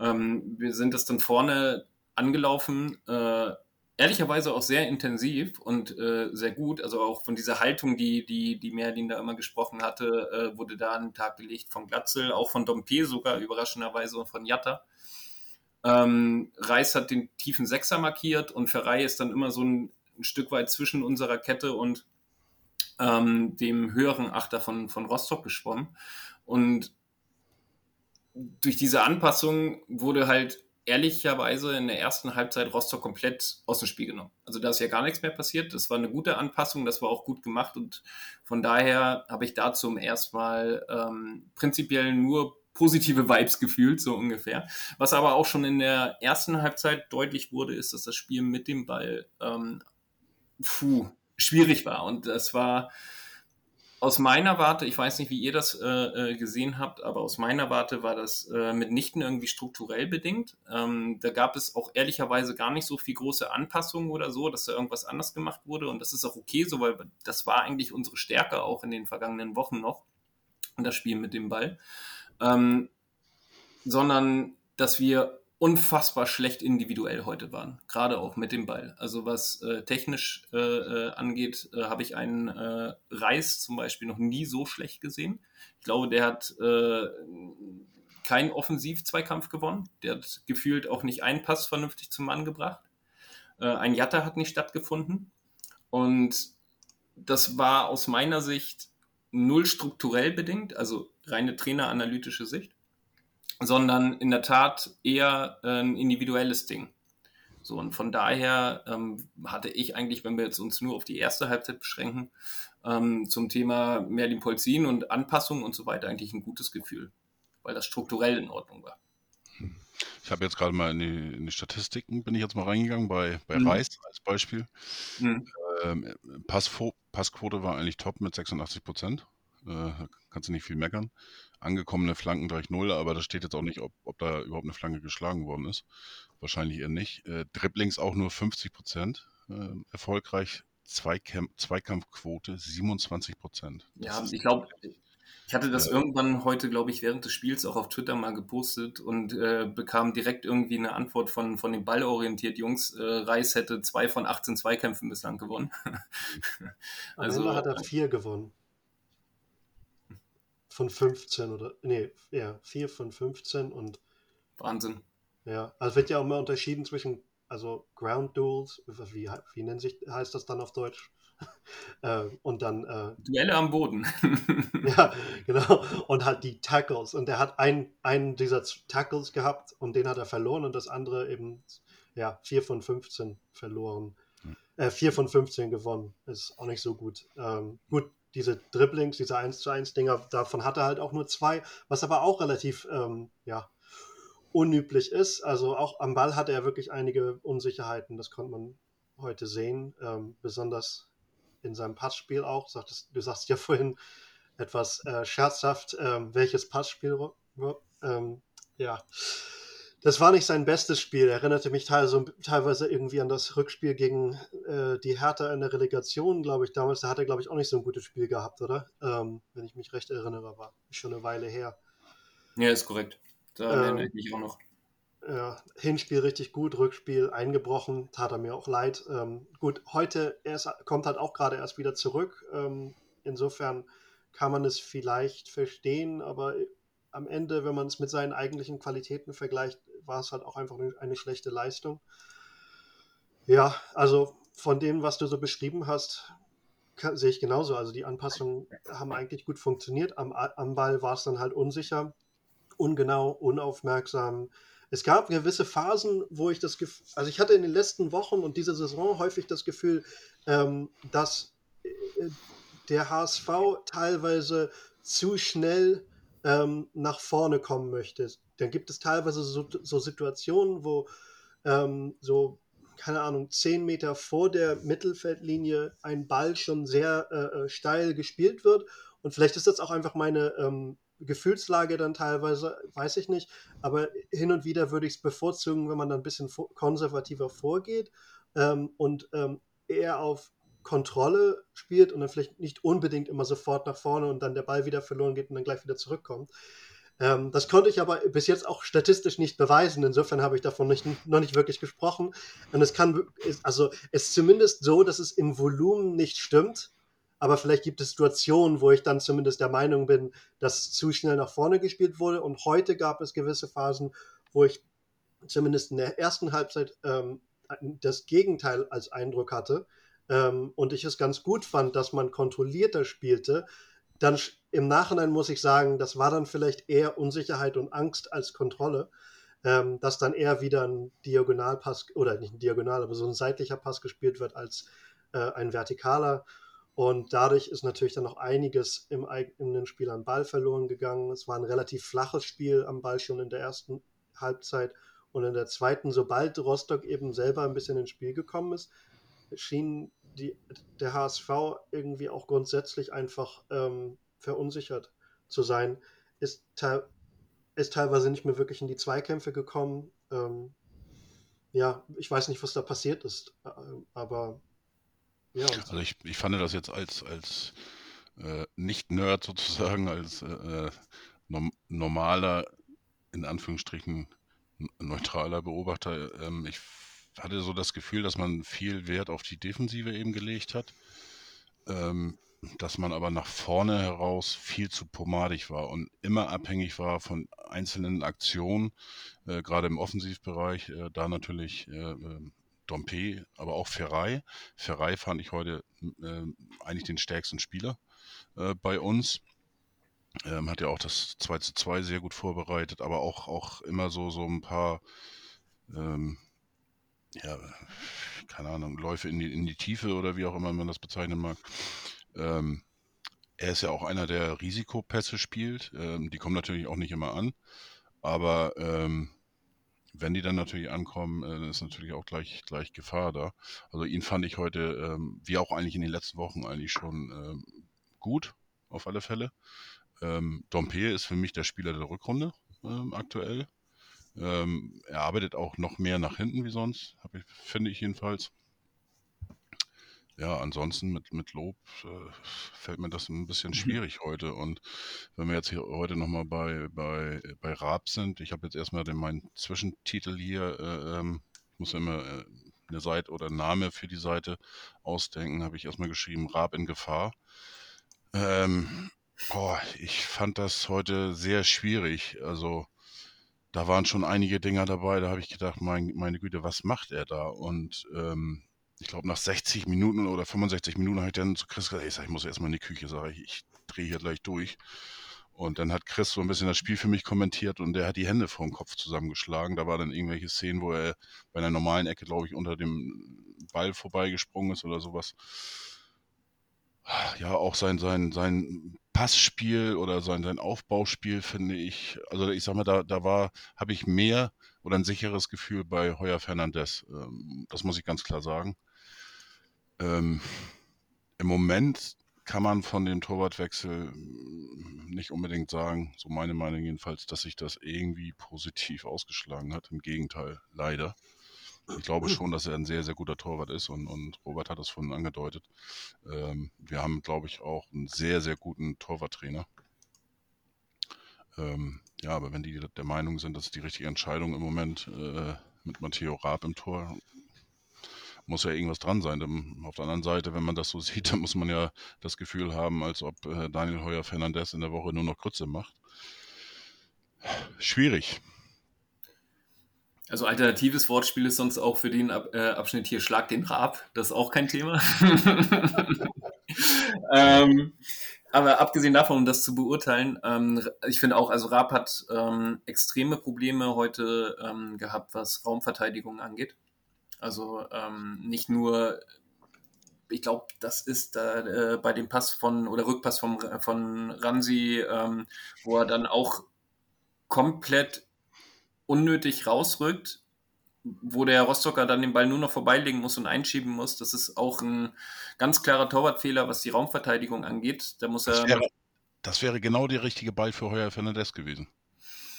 Ähm, wir sind das dann vorne angelaufen, äh, ehrlicherweise auch sehr intensiv und äh, sehr gut. Also auch von dieser Haltung, die, die, die Merlin da immer gesprochen hatte, äh, wurde da an den Tag gelegt von Glatzel, auch von Dompe sogar überraschenderweise und von Jatta. Ähm, Reis hat den tiefen Sechser markiert und Ferrei ist dann immer so ein, ein Stück weit zwischen unserer Kette und ähm, dem höheren Achter von, von Rostock geschwommen. Und durch diese Anpassung wurde halt ehrlicherweise in der ersten Halbzeit Rostock komplett aus dem Spiel genommen. Also da ist ja gar nichts mehr passiert. Das war eine gute Anpassung, das war auch gut gemacht und von daher habe ich da zum ersten Mal ähm, prinzipiell nur positive Vibes gefühlt, so ungefähr. Was aber auch schon in der ersten Halbzeit deutlich wurde, ist, dass das Spiel mit dem Ball ähm, puh, schwierig war. Und das war aus meiner Warte, ich weiß nicht, wie ihr das äh, äh, gesehen habt, aber aus meiner Warte war das äh, mitnichten irgendwie strukturell bedingt. Ähm, da gab es auch ehrlicherweise gar nicht so viel große Anpassungen oder so, dass da irgendwas anders gemacht wurde. Und das ist auch okay so, weil das war eigentlich unsere Stärke auch in den vergangenen Wochen noch. Das Spiel mit dem Ball ähm, sondern dass wir unfassbar schlecht individuell heute waren, gerade auch mit dem Ball. Also was äh, technisch äh, äh, angeht, äh, habe ich einen äh, Reis zum Beispiel noch nie so schlecht gesehen. Ich glaube, der hat äh, keinen Offensiv-Zweikampf gewonnen. Der hat gefühlt auch nicht einen Pass vernünftig zum Mann gebracht. ein Jatta hat nicht stattgefunden. Und das war aus meiner Sicht null strukturell bedingt, also reine traineranalytische Sicht, sondern in der Tat eher ein individuelles Ding. So, und von daher ähm, hatte ich eigentlich, wenn wir jetzt uns nur auf die erste Halbzeit beschränken, ähm, zum Thema Merlin Polzin und Anpassung und so weiter eigentlich ein gutes Gefühl, weil das strukturell in Ordnung war.
Ich habe jetzt gerade mal in die, in die, Statistiken, bin ich jetzt mal reingegangen, bei, bei mhm. Reis als Beispiel. Mhm. Ähm, Passquote war eigentlich top mit 86 Prozent. Äh, kannst du nicht viel meckern. Angekommene Flanken 3-0, aber da steht jetzt auch nicht, ob, ob, da überhaupt eine Flanke geschlagen worden ist. Wahrscheinlich eher nicht. Äh, Dribblings auch nur 50 Prozent. Äh, erfolgreich. Zweikampf Zweikampfquote 27 Prozent.
Ja, ich glaube, ich hatte das äh, irgendwann heute, glaube ich, während des Spiels auch auf Twitter mal gepostet und äh, bekam direkt irgendwie eine Antwort von, von den ballorientiert Jungs. Äh, Reis hätte zwei von 18 Zweikämpfen bislang gewonnen.
also Am hat er vier gewonnen von 15 oder, nee, ja, 4 von 15 und.
Wahnsinn.
Ja, also wird ja auch immer unterschieden zwischen, also Ground Duels, wie, wie nennt sich, heißt das dann auf Deutsch? äh, und dann. Äh,
Duelle am Boden.
ja, genau. Und halt die Tackles. Und er hat ein, einen dieser Tackles gehabt und den hat er verloren und das andere eben, ja, 4 von 15 verloren. Hm. Äh, 4 von 15 gewonnen. Ist auch nicht so gut. Ähm, gut, diese Dribblings, diese 1 zu 1 Dinger, davon hat er halt auch nur zwei, was aber auch relativ, ähm, ja, unüblich ist. Also auch am Ball hatte er wirklich einige Unsicherheiten, das konnte man heute sehen, ähm, besonders in seinem Passspiel auch. Sagtest, du sagst ja vorhin etwas äh, scherzhaft, ähm, welches Passspiel, ähm, ja, das war nicht sein bestes Spiel. Erinnerte mich teilweise irgendwie an das Rückspiel gegen äh, die Hertha in der Relegation, glaube ich, damals. Da hat er, glaube ich, auch nicht so ein gutes Spiel gehabt, oder? Ähm, wenn ich mich recht erinnere, war schon eine Weile her.
Ja, ist korrekt. Da ähm, erinnere ich mich auch noch.
Ja, Hinspiel richtig gut, Rückspiel eingebrochen, tat er mir auch leid. Ähm, gut, heute er ist, kommt halt auch gerade erst wieder zurück. Ähm, insofern kann man es vielleicht verstehen, aber am Ende, wenn man es mit seinen eigentlichen Qualitäten vergleicht, war es halt auch einfach eine, schlechte Leistung. Ja, also von dem, was du so beschrieben hast, kann, sehe ich genauso. Also die Anpassungen haben eigentlich gut funktioniert. Am, am Ball war es dann halt unsicher, ungenau, unaufmerksam. Es gab gewisse Phasen, wo ich das Gefühl, also ich hatte in den letzten Wochen und dieser Saison häufig das Gefühl, ähm, dass äh, der HSV teilweise zu schnell ähm, nach vorne kommen möchte. Dann gibt es teilweise so, so Situationen, wo ähm, so, keine Ahnung, zehn Meter vor der Mittelfeldlinie ein Ball schon sehr äh, äh steil gespielt wird. Und vielleicht ist das auch einfach meine ähm, Gefühlslage dann teilweise, weiß ich nicht. Aber hin und wieder würde ich es bevorzugen, wenn man dann ein bisschen konservativer vorgeht ähm, und ähm, eher auf Kontrolle spielt und dann vielleicht nicht unbedingt immer sofort nach vorne und dann der Ball wieder verloren geht und dann gleich wieder zurückkommt. Ähm, das konnte ich aber bis jetzt auch statistisch nicht beweisen. Insofern habe ich davon nicht, noch nicht wirklich gesprochen. Und es kann, also es ist zumindest so, dass es im Volumen nicht stimmt. Aber vielleicht gibt es Situationen, wo ich dann zumindest der Meinung bin, dass zu schnell nach vorne gespielt wurde. Und heute gab es gewisse Phasen, wo ich zumindest in der ersten Halbzeit ähm, das Gegenteil als Eindruck hatte ähm, und ich es ganz gut fand, dass man kontrollierter spielte, dann im Nachhinein muss ich sagen, das war dann vielleicht eher Unsicherheit und Angst als Kontrolle, ähm, dass dann eher wieder ein Diagonalpass oder nicht ein Diagonal, aber so ein seitlicher Pass gespielt wird als äh, ein vertikaler. Und dadurch ist natürlich dann noch einiges im eigenen Spiel am Ball verloren gegangen. Es war ein relativ flaches Spiel am Ball schon in der ersten Halbzeit. Und in der zweiten, sobald Rostock eben selber ein bisschen ins Spiel gekommen ist, schien die, der HSV irgendwie auch grundsätzlich einfach ähm, verunsichert zu sein, ist, te ist teilweise nicht mehr wirklich in die Zweikämpfe gekommen. Ähm, ja, ich weiß nicht, was da passiert ist, äh, aber
ja. Also ich, ich fand das jetzt als, als äh, Nicht-Nerd sozusagen, als äh, norm normaler, in Anführungsstrichen neutraler Beobachter, ähm, ich hatte so das Gefühl, dass man viel Wert auf die Defensive eben gelegt hat, ähm, dass man aber nach vorne heraus viel zu pomadig war und immer abhängig war von einzelnen Aktionen, äh, gerade im Offensivbereich, äh, da natürlich äh, ähm, Dompe, aber auch Ferrei. Ferrei fand ich heute äh, eigentlich den stärksten Spieler äh, bei uns. Ähm, hat ja auch das 2 zu 2 sehr gut vorbereitet, aber auch, auch immer so, so ein paar ähm, ja, keine Ahnung, Läufe in die, in die Tiefe oder wie auch immer man das bezeichnen mag. Ähm, er ist ja auch einer, der Risikopässe spielt. Ähm, die kommen natürlich auch nicht immer an. Aber ähm, wenn die dann natürlich ankommen, äh, ist natürlich auch gleich, gleich Gefahr da. Also ihn fand ich heute, ähm, wie auch eigentlich in den letzten Wochen, eigentlich schon ähm, gut, auf alle Fälle. Ähm, Dompe ist für mich der Spieler der Rückrunde ähm, aktuell. Ähm, er arbeitet auch noch mehr nach hinten wie sonst, ich, finde ich jedenfalls. Ja, ansonsten mit, mit Lob äh, fällt mir das ein bisschen mhm. schwierig heute. Und wenn wir jetzt hier heute nochmal bei, bei, bei Raab sind, ich habe jetzt erstmal den, meinen Zwischentitel hier, äh, ähm, muss ja immer äh, eine Seite oder Name für die Seite ausdenken, habe ich erstmal geschrieben, Raab in Gefahr. Ähm, boah, ich fand das heute sehr schwierig. Also da waren schon einige Dinger dabei, da habe ich gedacht, mein, meine Güte, was macht er da? Und ähm, ich glaube, nach 60 Minuten oder 65 Minuten habe ich dann zu Chris gesagt, ich, sag, ich muss erstmal in die Küche, sage ich, ich drehe hier gleich durch. Und dann hat Chris so ein bisschen das Spiel für mich kommentiert und der hat die Hände vor dem Kopf zusammengeschlagen. Da war dann irgendwelche Szenen, wo er bei einer normalen Ecke, glaube ich, unter dem Ball vorbeigesprungen ist oder sowas ja, auch sein, sein, sein Passspiel oder sein, sein Aufbauspiel finde ich, also ich sag mal, da, da war, habe ich mehr oder ein sicheres Gefühl bei Heuer Fernandez. Ähm, das muss ich ganz klar sagen. Ähm, Im Moment kann man von dem Torwartwechsel nicht unbedingt sagen, so meine Meinung jedenfalls, dass sich das irgendwie positiv ausgeschlagen hat. Im Gegenteil, leider. Ich glaube schon, dass er ein sehr, sehr guter Torwart ist und, und Robert hat das vorhin angedeutet. Ähm, wir haben, glaube ich, auch einen sehr, sehr guten Torwarttrainer. Ähm, ja, aber wenn die der Meinung sind, dass die richtige Entscheidung im Moment äh, mit Matteo Raab im Tor, muss ja irgendwas dran sein. Denn auf der anderen Seite, wenn man das so sieht, dann muss man ja das Gefühl haben, als ob äh, Daniel Heuer Fernandez in der Woche nur noch Krütze macht. Schwierig.
Also alternatives Wortspiel ist sonst auch für den äh, Abschnitt hier Schlag den Raab. Das ist auch kein Thema. ähm, aber abgesehen davon, um das zu beurteilen, ähm, ich finde auch, also Raab hat ähm, extreme Probleme heute ähm, gehabt, was Raumverteidigung angeht. Also ähm, nicht nur ich glaube, das ist äh, bei dem Pass von oder Rückpass vom, von Ramsi, ähm, wo er dann auch komplett unnötig rausrückt, wo der Rostocker dann den Ball nur noch vorbeilegen muss und einschieben muss. Das ist auch ein ganz klarer Torwartfehler, was die Raumverteidigung angeht. Da muss er.
Das wäre, das wäre genau der richtige Ball für Heuer Fernandes gewesen.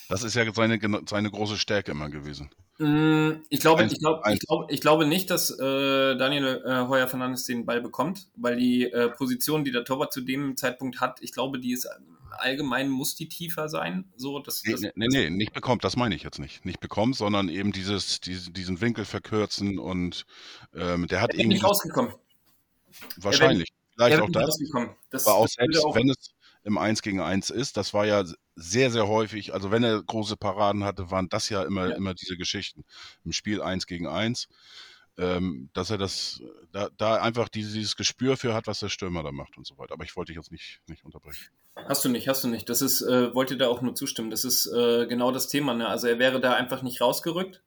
Das ist ja seine, seine große Stärke immer gewesen.
Mm, ich glaube, ich, glaub, ich, glaub, ich glaube nicht, dass äh, Daniel äh, Heuer Fernandes den Ball bekommt, weil die äh, Position, die der Torwart zu dem Zeitpunkt hat, ich glaube, die ist allgemein muss die tiefer sein. So, das,
das, nee, nee, nee, nicht bekommt, das meine ich jetzt nicht. Nicht bekommt, sondern eben dieses, diese, diesen Winkel verkürzen und ähm, der hat irgendwie.
nicht rausgekommen.
Wahrscheinlich. Vielleicht auch das.
das.
Aber auch selbst auch wenn es im 1 gegen 1 ist, das war ja sehr, sehr häufig, also wenn er große Paraden hatte, waren das ja immer, ja. immer diese Geschichten. Im Spiel 1 gegen 1 ähm, dass er das, da, da einfach dieses Gespür für hat, was der Stürmer da macht und so weiter. Aber ich wollte dich jetzt nicht, nicht unterbrechen.
Hast du nicht, hast du nicht. Das ist, äh, wollte da auch nur zustimmen. Das ist äh, genau das Thema. Ne? Also er wäre da einfach nicht rausgerückt.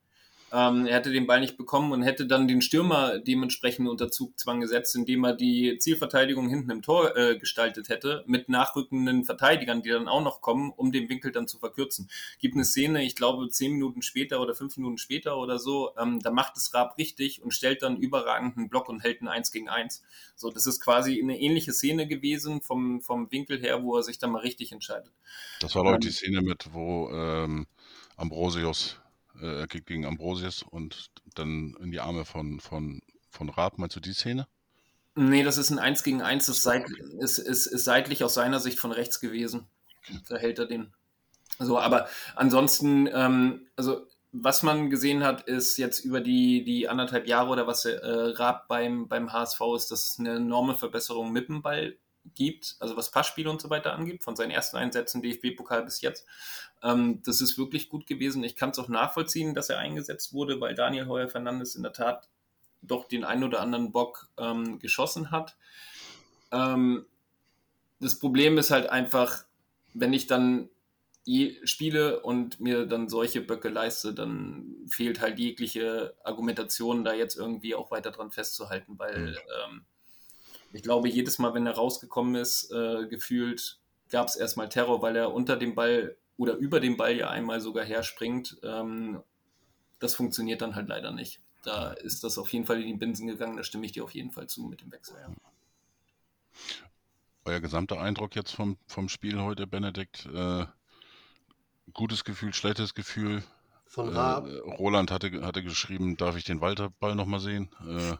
Ähm, er hätte den Ball nicht bekommen und hätte dann den Stürmer dementsprechend unter Zugzwang gesetzt, indem er die Zielverteidigung hinten im Tor äh, gestaltet hätte, mit nachrückenden Verteidigern, die dann auch noch kommen, um den Winkel dann zu verkürzen. Gibt eine Szene, ich glaube, zehn Minuten später oder fünf Minuten später oder so, ähm, da macht es Raab richtig und stellt dann überragenden Block und hält ein Eins gegen Eins. So, das ist quasi eine ähnliche Szene gewesen vom, vom Winkel her, wo er sich dann mal richtig entscheidet.
Das war, glaube ich, die Szene mit, wo ähm, Ambrosius äh, gegen Ambrosius und dann in die Arme von, von, von Raab. Meinst du die Szene?
Nee, das ist ein 1 gegen 1, ist, seit, ist, ist, ist seitlich aus seiner Sicht von rechts gewesen. Okay. Da hält er den. So, aber ansonsten, ähm, also was man gesehen hat, ist jetzt über die, die anderthalb Jahre oder was äh, Raab beim, beim HSV ist, dass es eine enorme Verbesserung mit dem Ball gibt, also was Passspiele und so weiter angeht, von seinen ersten Einsätzen DFB-Pokal bis jetzt. Ähm, das ist wirklich gut gewesen. Ich kann es auch nachvollziehen, dass er eingesetzt wurde, weil Daniel Heuer Fernandes in der Tat doch den einen oder anderen Bock ähm, geschossen hat. Ähm, das Problem ist halt einfach, wenn ich dann spiele und mir dann solche Böcke leiste, dann fehlt halt jegliche Argumentation, da jetzt irgendwie auch weiter dran festzuhalten, weil mhm. ähm, ich glaube, jedes Mal, wenn er rausgekommen ist, äh, gefühlt gab es erstmal Terror, weil er unter dem Ball oder über den Ball ja einmal sogar herspringt. Ähm, das funktioniert dann halt leider nicht. Da ist das auf jeden Fall in die Binsen gegangen, da stimme ich dir auf jeden Fall zu mit dem Wechsel. Ja.
Euer gesamter Eindruck jetzt vom, vom Spiel heute, Benedikt? Äh, gutes Gefühl, schlechtes Gefühl?
Von Raab.
Äh, Roland hatte, hatte geschrieben, darf ich den Walter-Ball nochmal sehen? Äh,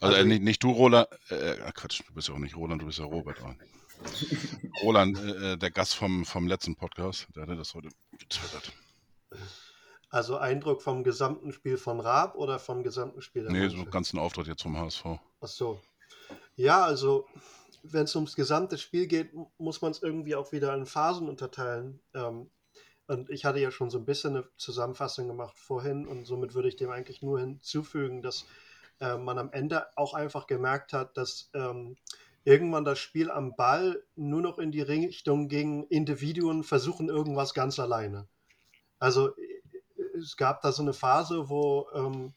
also, also äh, nicht, nicht, du, Roland. Äh, äh, Quatsch, du bist ja auch nicht Roland, du bist ja Robert. Roland, äh, der Gast vom, vom letzten Podcast, der hatte das heute getwittert.
Also Eindruck vom gesamten Spiel von Raab oder vom gesamten Spiel
der Nee, Mannschaft? so ganzen Auftritt jetzt vom HSV.
Ach so. Ja, also wenn es ums gesamte Spiel geht, muss man es irgendwie auch wieder in Phasen unterteilen. Ähm, und ich hatte ja schon so ein bisschen eine Zusammenfassung gemacht vorhin und somit würde ich dem eigentlich nur hinzufügen, dass äh, man am Ende auch einfach gemerkt hat, dass ähm, irgendwann das Spiel am Ball nur noch in die Richtung ging, Individuen versuchen irgendwas ganz alleine. Also es gab da so eine Phase, wo, ähm,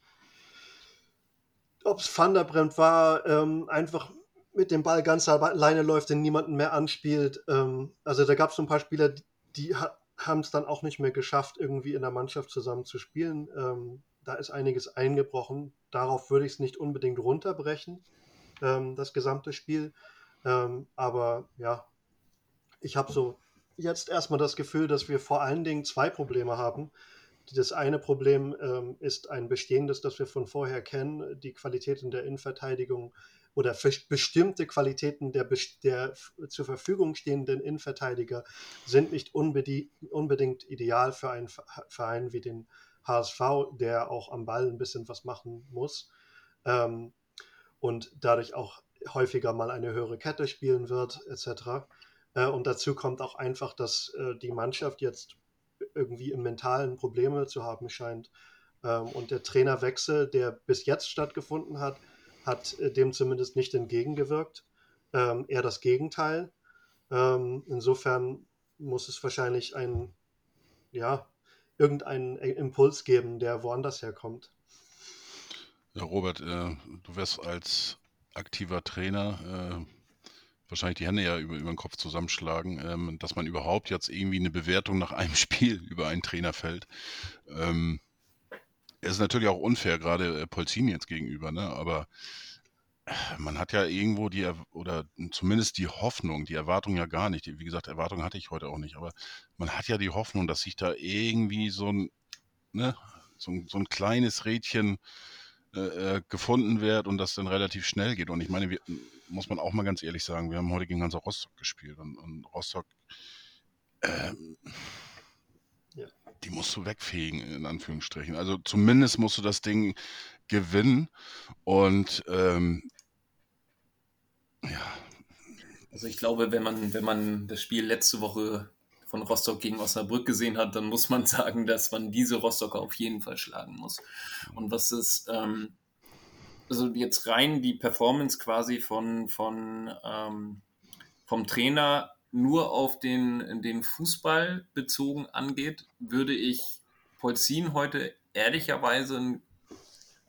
ob es Van der Bremt war, ähm, einfach mit dem Ball ganz alleine läuft und niemanden mehr anspielt. Ähm, also da gab es so ein paar Spieler, die, die ha haben es dann auch nicht mehr geschafft, irgendwie in der Mannschaft zusammen zu spielen. Ähm, da ist einiges eingebrochen. Darauf würde ich es nicht unbedingt runterbrechen, ähm, das gesamte Spiel. Ähm, aber ja, ich habe so jetzt erstmal das Gefühl, dass wir vor allen Dingen zwei Probleme haben. Das eine Problem ähm, ist ein bestehendes, das wir von vorher kennen, die Qualitäten der Innenverteidigung oder bestimmte Qualitäten der, der zur Verfügung stehenden Innenverteidiger sind nicht unbedingt ideal für einen Verein wie den HSV, der auch am Ball ein bisschen was machen muss ähm, und dadurch auch häufiger mal eine höhere Kette spielen wird, etc. Äh, und dazu kommt auch einfach, dass äh, die Mannschaft jetzt irgendwie im mentalen Probleme zu haben scheint. Ähm, und der Trainerwechsel, der bis jetzt stattgefunden hat, hat äh, dem zumindest nicht entgegengewirkt. Ähm, eher das Gegenteil. Ähm, insofern muss es wahrscheinlich ein, ja, irgendeinen Impuls geben, der woanders herkommt.
Ja, Robert, äh, du wirst als aktiver Trainer äh, wahrscheinlich die Hände ja über, über den Kopf zusammenschlagen, ähm, dass man überhaupt jetzt irgendwie eine Bewertung nach einem Spiel über einen Trainer fällt. Ähm, es ist natürlich auch unfair, gerade äh, Polzin jetzt gegenüber, ne? aber man hat ja irgendwo die, oder zumindest die Hoffnung, die Erwartung ja gar nicht. Wie gesagt, Erwartung hatte ich heute auch nicht, aber man hat ja die Hoffnung, dass sich da irgendwie so ein, ne, so ein, so ein kleines Rädchen äh, äh gefunden wird und das dann relativ schnell geht. Und ich meine, wir, muss man auch mal ganz ehrlich sagen, wir haben heute gegen Hansa Rostock gespielt und, und Rostock, ähm, ja. die musst du wegfegen, in Anführungsstrichen. Also zumindest musst du das Ding gewinnen und ähm, ja.
Also ich glaube, wenn man, wenn man das Spiel letzte Woche von Rostock gegen Osnabrück gesehen hat, dann muss man sagen, dass man diese Rostocker auf jeden Fall schlagen muss. Und was ist, ähm, also jetzt rein die Performance quasi von, von ähm, vom Trainer nur auf den, den Fußball bezogen angeht, würde ich Polzin heute ehrlicherweise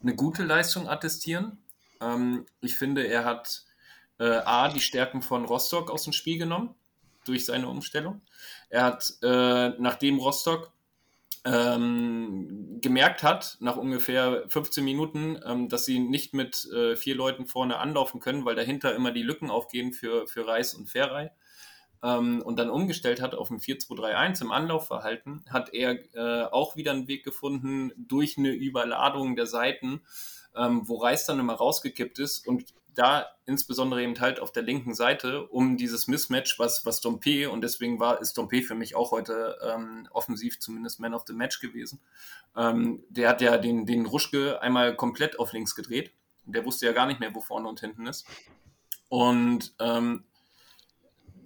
eine gute Leistung attestieren. Ähm, ich finde, er hat äh, A, die Stärken von Rostock aus dem Spiel genommen durch seine Umstellung. Er hat, äh, nachdem Rostock ähm, gemerkt hat, nach ungefähr 15 Minuten, ähm, dass sie nicht mit äh, vier Leuten vorne anlaufen können, weil dahinter immer die Lücken aufgehen für, für Reis und Ferrei. Ähm, und dann umgestellt hat auf ein 4-2-3-1 im Anlaufverhalten, hat er äh, auch wieder einen Weg gefunden durch eine Überladung der Seiten, ähm, wo Reis dann immer rausgekippt ist und da insbesondere eben halt auf der linken Seite um dieses Mismatch, was, was Dompe, und deswegen war, ist Dompe für mich auch heute ähm, offensiv zumindest Man of the Match gewesen. Ähm, der hat ja den, den Ruschke einmal komplett auf links gedreht. Der wusste ja gar nicht mehr, wo vorne und hinten ist. Und ähm,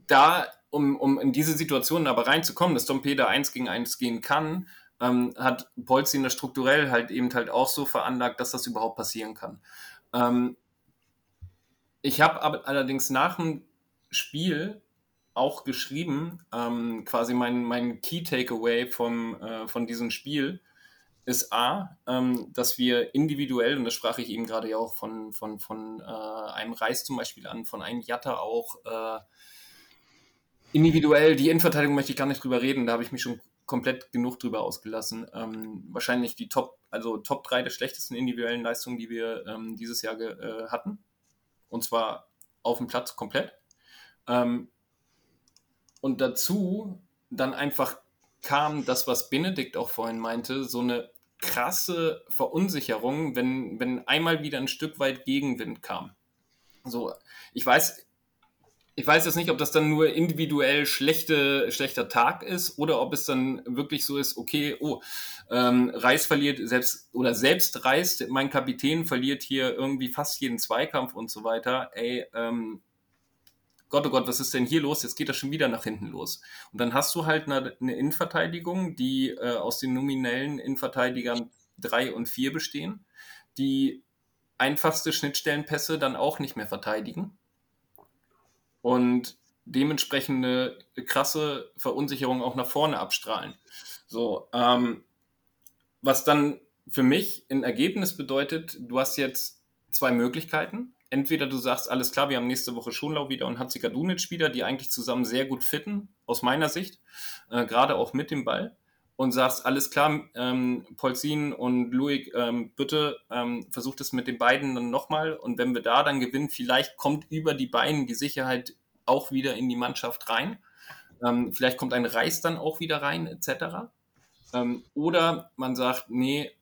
da, um, um in diese Situation aber reinzukommen, dass Dompe da eins gegen eins gehen kann, ähm, hat Polzin das strukturell halt eben halt auch so veranlagt, dass das überhaupt passieren kann. Ähm, ich habe allerdings nach dem Spiel auch geschrieben, ähm, quasi mein, mein Key Takeaway vom, äh, von diesem Spiel ist A, ähm, dass wir individuell, und das sprach ich eben gerade ja auch von, von, von äh, einem Reis zum Beispiel an, von einem Jatta auch, äh, individuell, die Innenverteidigung möchte ich gar nicht drüber reden, da habe ich mich schon komplett genug drüber ausgelassen. Ähm, wahrscheinlich die Top, also Top 3 der schlechtesten individuellen Leistungen, die wir ähm, dieses Jahr äh, hatten und zwar auf dem Platz komplett. Ähm, und dazu dann einfach kam das, was Benedikt auch vorhin meinte, so eine krasse Verunsicherung, wenn, wenn einmal wieder ein Stück weit Gegenwind kam. So, ich weiß, ich weiß jetzt nicht, ob das dann nur individuell schlechte, schlechter Tag ist oder ob es dann wirklich so ist, okay, oh, ähm, Reis verliert selbst oder selbst Reis, mein Kapitän verliert hier irgendwie fast jeden Zweikampf und so weiter. Ey, ähm, Gott, oh Gott, was ist denn hier los? Jetzt geht das schon wieder nach hinten los. Und dann hast du halt eine, eine Innenverteidigung, die äh, aus den nominellen Innenverteidigern drei und vier bestehen, die einfachste Schnittstellenpässe dann auch nicht mehr verteidigen und dementsprechend eine krasse Verunsicherung auch nach vorne abstrahlen. So, ähm, was dann für mich ein Ergebnis bedeutet, du hast jetzt zwei Möglichkeiten. Entweder du sagst, alles klar, wir haben nächste Woche Schonlau wieder und Hatzika Dunic wieder, die eigentlich zusammen sehr gut fitten, aus meiner Sicht, äh, gerade auch mit dem Ball. Und sagst, alles klar, ähm, Polzin und Luik, ähm, bitte ähm, versucht es mit den beiden dann nochmal. Und wenn wir da dann gewinnen, vielleicht kommt über die beiden die Sicherheit auch wieder in die Mannschaft rein. Ähm, vielleicht kommt ein Reis dann auch wieder rein, etc. Ähm, oder man sagt, nee,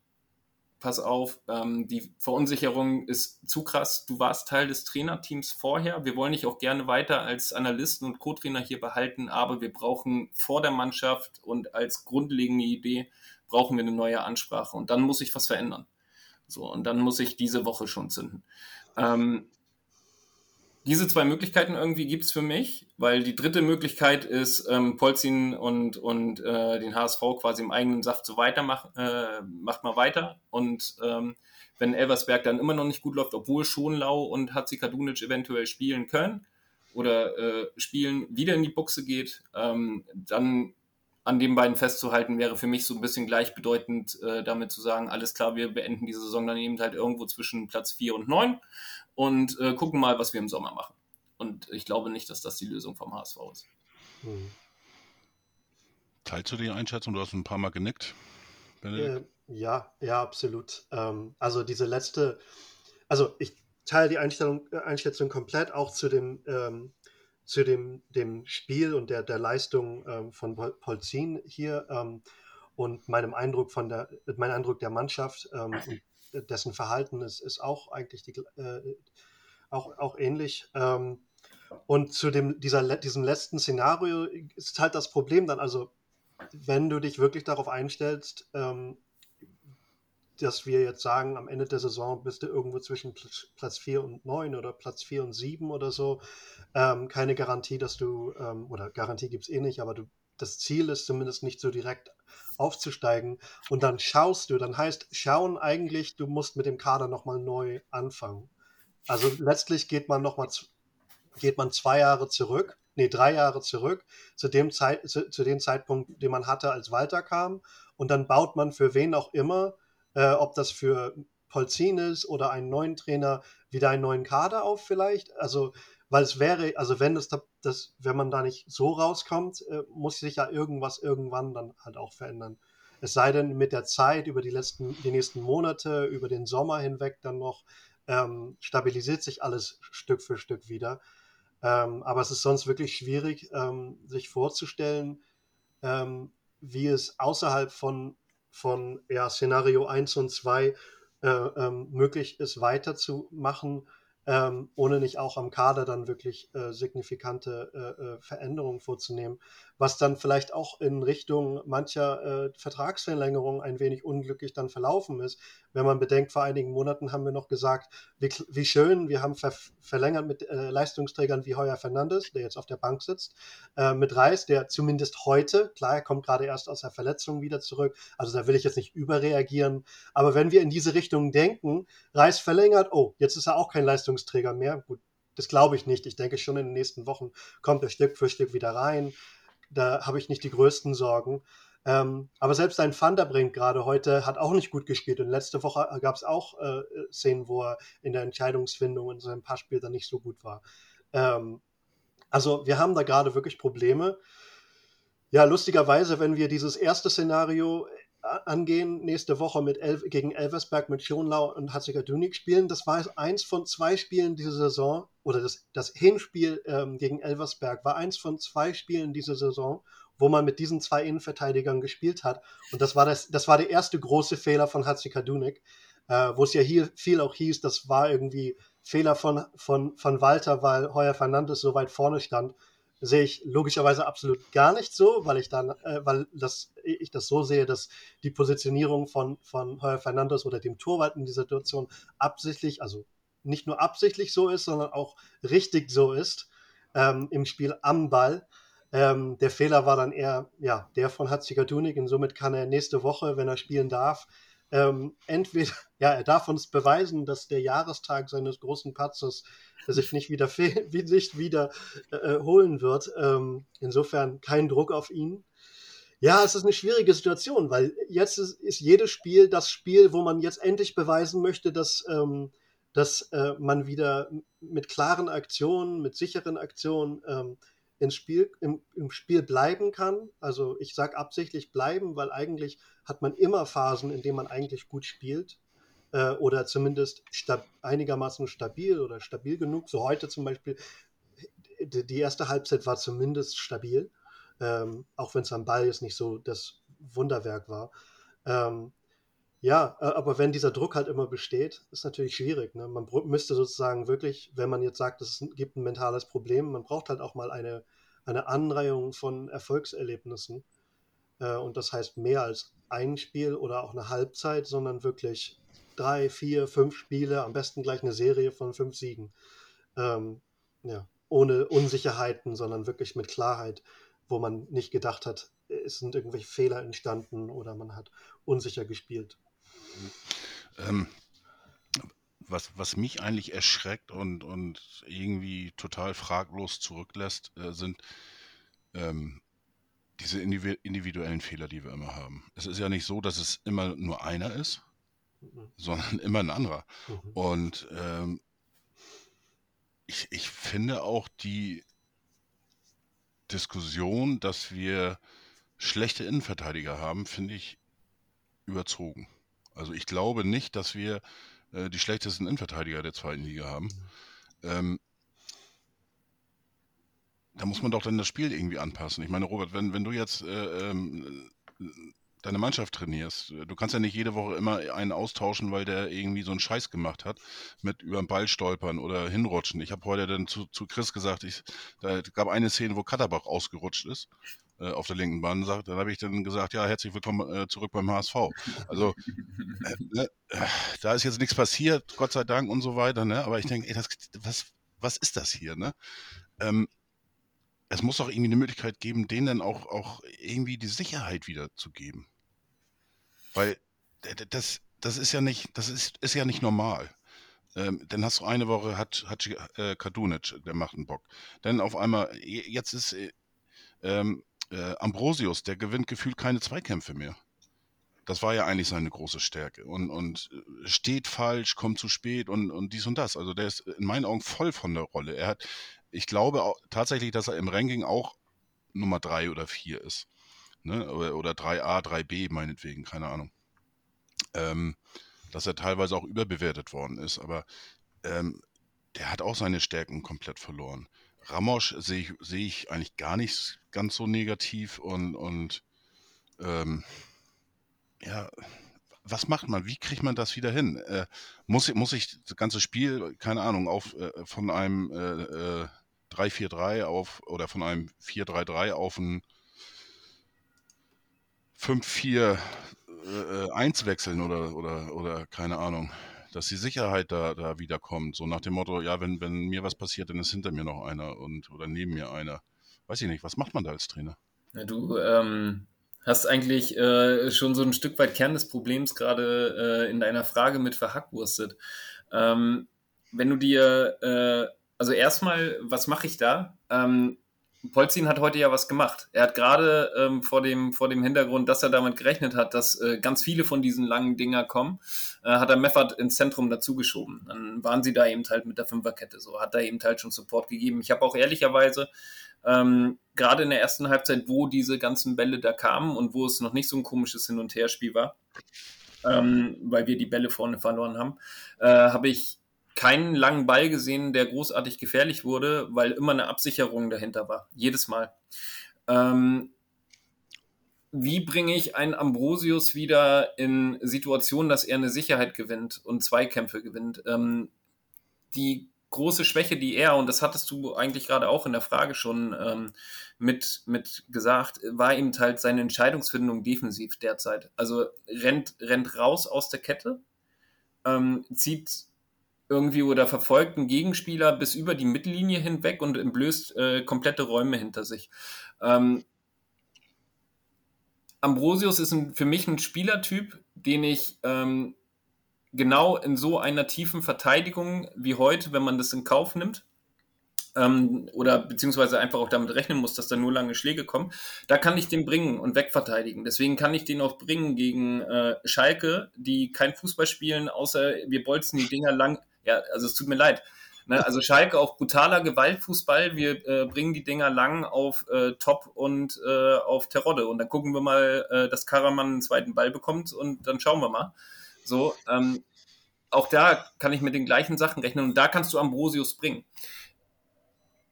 pass auf, ähm, die Verunsicherung ist zu krass. Du warst Teil des Trainerteams vorher. Wir wollen dich auch gerne weiter als Analysten und Co-Trainer hier behalten, aber wir brauchen vor der Mannschaft und als grundlegende Idee brauchen wir eine neue Ansprache und dann muss ich was verändern. So, und dann muss ich diese Woche schon zünden. Ähm, diese zwei Möglichkeiten irgendwie gibt es für mich, weil die dritte Möglichkeit ist, ähm, Polzin und, und äh, den HSV quasi im eigenen Saft so weitermachen, äh, macht mal weiter. Und ähm, wenn Elversberg dann immer noch nicht gut läuft, obwohl Schonlau und Hatzikadunic eventuell spielen können oder äh, spielen, wieder in die Buchse geht, ähm, dann an den beiden festzuhalten, wäre für mich so ein bisschen gleichbedeutend äh, damit zu sagen, alles klar, wir beenden diese Saison dann eben halt irgendwo zwischen Platz 4 und 9 und äh, gucken mal, was wir im Sommer machen. Und ich glaube nicht, dass das die Lösung vom HSV ist. Hm.
Teilst du die Einschätzung? Du hast ein paar Mal genickt.
Äh, ja, ja, absolut. Ähm, also diese letzte, also ich teile die Einstellung, äh, Einschätzung komplett auch zu dem ähm, zu dem, dem Spiel und der, der Leistung ähm, von Polzin hier ähm, und meinem Eindruck von der, mein Eindruck der Mannschaft ähm, und dessen Verhalten ist, ist auch eigentlich die, äh, auch, auch ähnlich. Ähm, und zu dem, dieser, diesem letzten Szenario ist halt das Problem dann, also wenn du dich wirklich darauf einstellst, ähm, dass wir jetzt sagen, am Ende der Saison bist du irgendwo zwischen Platz 4 und 9 oder Platz 4 und 7 oder so. Ähm, keine Garantie, dass du, ähm, oder Garantie gibt es eh nicht, aber du, das Ziel ist zumindest nicht so direkt aufzusteigen. Und dann schaust du, dann heißt schauen eigentlich, du musst mit dem Kader nochmal neu anfangen. Also letztlich geht man nochmal, geht man zwei Jahre zurück, nee, drei Jahre zurück, zu dem, Zeit, zu, zu dem Zeitpunkt, den man hatte, als Walter kam. Und dann baut man für wen auch immer äh, ob das für Polzin ist oder einen neuen Trainer wieder einen neuen Kader auf vielleicht. Also, weil es wäre, also wenn das, das wenn man da nicht so rauskommt, äh, muss sich ja irgendwas irgendwann dann halt auch verändern. Es sei denn, mit der Zeit, über die letzten, die nächsten Monate, über den Sommer hinweg dann noch, ähm, stabilisiert sich alles Stück für Stück wieder. Ähm, aber es ist sonst wirklich schwierig, ähm, sich vorzustellen, ähm, wie es außerhalb von von ja, Szenario 1 und 2 äh, ähm, möglich ist, weiterzumachen ähm, ohne nicht auch am Kader dann wirklich äh, signifikante äh, äh, Veränderungen vorzunehmen, was dann vielleicht auch in Richtung mancher äh, Vertragsverlängerung ein wenig unglücklich dann verlaufen ist. Wenn man bedenkt, vor einigen Monaten haben wir noch gesagt, wie, wie schön, wir haben ver verlängert mit äh, Leistungsträgern wie Heuer Fernandes, der jetzt auf der Bank sitzt, äh, mit Reis, der zumindest heute, klar, er kommt gerade erst aus der Verletzung wieder zurück, also da will ich jetzt nicht überreagieren, aber wenn wir in diese Richtung denken, Reis verlängert, oh, jetzt ist er auch kein Leistungsträger, Leistungsträger mehr. Gut, das glaube ich nicht. Ich denke schon in den nächsten Wochen kommt er Stück für Stück wieder rein. Da habe ich nicht die größten Sorgen. Ähm, aber selbst ein Thunderbrink gerade heute hat auch nicht gut gespielt. Und letzte Woche gab es auch äh, Szenen, wo er in der Entscheidungsfindung in seinem Passspiel dann nicht so gut war. Ähm, also wir haben da gerade wirklich Probleme. Ja, lustigerweise, wenn wir dieses erste Szenario angehen, nächste Woche mit El gegen Elversberg mit Schonlau und Hatziger Dünig spielen. Das war eins von zwei Spielen diese Saison, oder das, das Hinspiel ähm, gegen Elversberg war eins von zwei Spielen diese Saison, wo man mit diesen zwei Innenverteidigern gespielt hat. Und das war, das, das war der erste große Fehler von Hatziger Dünig, äh, wo es ja hier viel auch hieß, das war irgendwie Fehler von, von, von Walter, weil Heuer Fernandes so weit vorne stand sehe ich logischerweise absolut gar nicht so, weil ich dann, äh, weil das, ich das so sehe, dass die Positionierung von, von Heuer Fernandes oder dem Torwart in dieser Situation absichtlich, also nicht nur absichtlich so ist, sondern auch richtig so ist ähm, im Spiel am Ball. Ähm, der Fehler war dann eher ja, der von Hatziger Dunig und somit kann er nächste Woche, wenn er spielen darf, ähm, entweder, ja, er darf uns beweisen, dass der Jahrestag seines großen Patzes sich nicht wieder, sich wieder äh, äh, holen wird. Ähm, insofern kein Druck auf ihn. Ja, es ist eine schwierige Situation, weil jetzt ist, ist jedes Spiel das Spiel, wo man jetzt endlich beweisen möchte, dass, ähm, dass äh, man wieder mit klaren Aktionen, mit sicheren Aktionen ähm, ins Spiel, im, im Spiel bleiben kann. Also ich sage absichtlich bleiben, weil eigentlich hat man immer Phasen, in denen man eigentlich gut spielt äh, oder zumindest stab einigermaßen stabil oder stabil genug. So heute zum Beispiel, die erste Halbzeit war zumindest stabil, ähm, auch wenn es am Ball jetzt nicht so das Wunderwerk war. Ähm, ja, äh, aber wenn dieser Druck halt immer besteht, ist natürlich schwierig. Ne? Man müsste sozusagen wirklich, wenn man jetzt sagt, es gibt ein mentales Problem, man braucht halt auch mal eine, eine Anreihung von Erfolgserlebnissen. Äh, und das heißt mehr als ein Spiel oder auch eine Halbzeit, sondern wirklich drei, vier, fünf Spiele, am besten gleich eine Serie von fünf Siegen. Ähm, ja, ohne Unsicherheiten, sondern wirklich mit Klarheit, wo man nicht gedacht hat, es sind irgendwelche Fehler entstanden oder man hat unsicher gespielt.
Ähm, was, was mich eigentlich erschreckt und, und irgendwie total fraglos zurücklässt, äh, sind ähm, diese individuellen Fehler, die wir immer haben. Es ist ja nicht so, dass es immer nur einer ist, mhm. sondern immer ein anderer. Mhm. Und ähm, ich, ich finde auch die Diskussion, dass wir schlechte Innenverteidiger haben, finde ich überzogen. Also ich glaube nicht, dass wir äh, die schlechtesten Innenverteidiger der zweiten Liga haben. Mhm. Ähm, da muss man doch dann das Spiel irgendwie anpassen. Ich meine, Robert, wenn, wenn du jetzt äh, ähm, deine Mannschaft trainierst, du kannst ja nicht jede Woche immer einen austauschen, weil der irgendwie so einen Scheiß gemacht hat, mit über den Ball stolpern oder hinrutschen. Ich habe heute dann zu, zu Chris gesagt, ich, da gab eine Szene, wo Katterbach ausgerutscht ist äh, auf der linken Bahn. Sagt, dann habe ich dann gesagt, ja, herzlich willkommen äh, zurück beim HSV. Also äh, ne, äh, da ist jetzt nichts passiert, Gott sei Dank und so weiter. Ne? Aber ich denke, was, was ist das hier? Ne? Ähm, es muss doch irgendwie eine Möglichkeit geben, denen dann auch, auch irgendwie die Sicherheit wieder zu geben. Weil das, das ist ja nicht, das ist, ist ja nicht normal. Ähm, dann hast du eine Woche, hat, hat äh, Kadunic, der macht einen Bock. Dann auf einmal, jetzt ist äh, ähm, äh, Ambrosius, der gewinnt gefühlt keine Zweikämpfe mehr. Das war ja eigentlich seine große Stärke. Und, und äh, steht falsch, kommt zu spät und, und dies und das. Also der ist in meinen Augen voll von der Rolle. Er hat, ich glaube auch, tatsächlich, dass er im Ranking auch Nummer 3 oder 4 ist. Ne? Oder, oder 3a, 3b meinetwegen, keine Ahnung. Ähm, dass er teilweise auch überbewertet worden ist, aber ähm, der hat auch seine Stärken komplett verloren. Ramos sehe ich, seh ich eigentlich gar nicht ganz so negativ und, und ähm, ja, was macht man? Wie kriegt man das wieder hin? Äh, muss, muss ich das ganze Spiel, keine Ahnung, auf, äh, von einem äh, äh, 3-4-3 auf oder von einem 4-3-3 auf ein 5-4-1 äh, wechseln oder, oder, oder keine Ahnung, dass die Sicherheit da, da wiederkommt. So nach dem Motto, ja, wenn, wenn mir was passiert, dann ist hinter mir noch einer und oder neben mir einer. Weiß ich nicht, was macht man da als Trainer?
Ja, du ähm, hast eigentlich äh, schon so ein Stück weit Kern des Problems gerade äh, in deiner Frage mit verhackwurstet. Ähm, wenn du dir äh, also erstmal, was mache ich da? Ähm, Polzin hat heute ja was gemacht. Er hat gerade ähm, vor, dem, vor dem Hintergrund, dass er damit gerechnet hat, dass äh, ganz viele von diesen langen Dinger kommen, äh, hat er Meffert ins Zentrum dazugeschoben. Dann waren sie da eben halt mit der Fünferkette. So hat er eben halt schon Support gegeben. Ich habe auch ehrlicherweise ähm, gerade in der ersten Halbzeit, wo diese ganzen Bälle da kamen und wo es noch nicht so ein komisches Hin- und Herspiel war, ähm, weil wir die Bälle vorne verloren haben, äh, habe ich keinen langen Ball gesehen, der großartig gefährlich wurde, weil immer eine Absicherung dahinter war. Jedes Mal. Ähm, wie bringe ich einen Ambrosius wieder in Situationen, dass er eine Sicherheit gewinnt und Zweikämpfe gewinnt? Ähm, die große Schwäche, die er, und das hattest du eigentlich gerade auch in der Frage schon ähm, mit, mit gesagt, war eben halt seine Entscheidungsfindung defensiv derzeit. Also rennt, rennt raus aus der Kette, ähm, zieht irgendwie oder verfolgt einen Gegenspieler bis über die Mittellinie hinweg und entblößt äh, komplette Räume hinter sich. Ähm, Ambrosius ist ein, für mich ein Spielertyp, den ich ähm, genau in so einer tiefen Verteidigung wie heute, wenn man das in Kauf nimmt, ähm, oder beziehungsweise einfach auch damit rechnen muss, dass da nur lange Schläge kommen, da kann ich den bringen und wegverteidigen. Deswegen kann ich den auch bringen gegen äh, Schalke, die kein Fußball spielen, außer wir bolzen die Dinger lang ja, also es tut mir leid. Ne? Also Schalke auf brutaler Gewaltfußball, wir äh, bringen die Dinger lang auf äh, Top und äh, auf Terodde und dann gucken wir mal, äh, dass Karaman einen zweiten Ball bekommt und dann schauen wir mal. So, ähm, auch da kann ich mit den gleichen Sachen rechnen und da kannst du Ambrosius bringen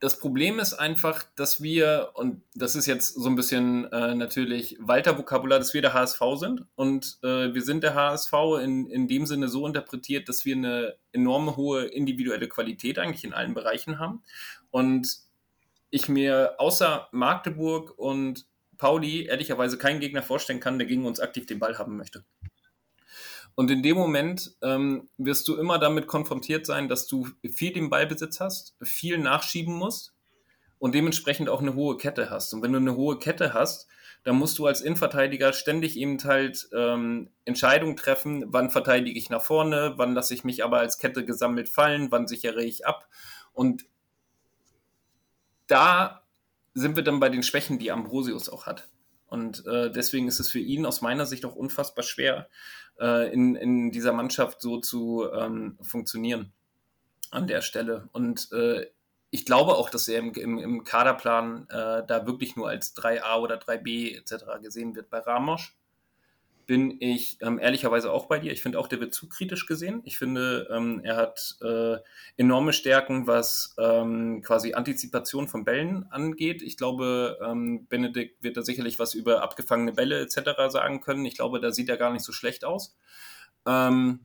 das Problem ist einfach, dass wir, und das ist jetzt so ein bisschen äh, natürlich Walter-Vokabular, dass wir der HSV sind. Und äh, wir sind der HSV in, in dem Sinne so interpretiert, dass wir eine enorme hohe individuelle Qualität eigentlich in allen Bereichen haben. Und ich mir außer Magdeburg und Pauli ehrlicherweise keinen Gegner vorstellen kann, der gegen uns aktiv den Ball haben möchte. Und in dem Moment ähm, wirst du immer damit konfrontiert sein, dass du viel den Ballbesitz hast, viel nachschieben musst und dementsprechend auch eine hohe Kette hast. Und wenn du eine hohe Kette hast, dann musst du als Innenverteidiger ständig eben halt ähm, Entscheidungen treffen, wann verteidige ich nach vorne, wann lasse ich mich aber als Kette gesammelt fallen, wann sichere ich ab. Und da sind wir dann bei den Schwächen, die Ambrosius auch hat. Und äh, deswegen ist es für ihn aus meiner Sicht auch unfassbar schwer, äh, in, in dieser Mannschaft so zu ähm, funktionieren an der Stelle. Und äh, ich glaube auch, dass er im, im, im Kaderplan äh, da wirklich nur als 3a oder 3b etc. gesehen wird. Bei Ramos bin ich ähm, ehrlicherweise auch bei dir. Ich finde auch, der wird zu kritisch gesehen. Ich finde, ähm, er hat äh, enorme Stärken, was ähm, quasi Antizipation von Bällen angeht. Ich glaube, ähm, Benedikt wird da sicherlich was über abgefangene Bälle etc. sagen können. Ich glaube, da sieht er gar nicht so schlecht aus. Ähm,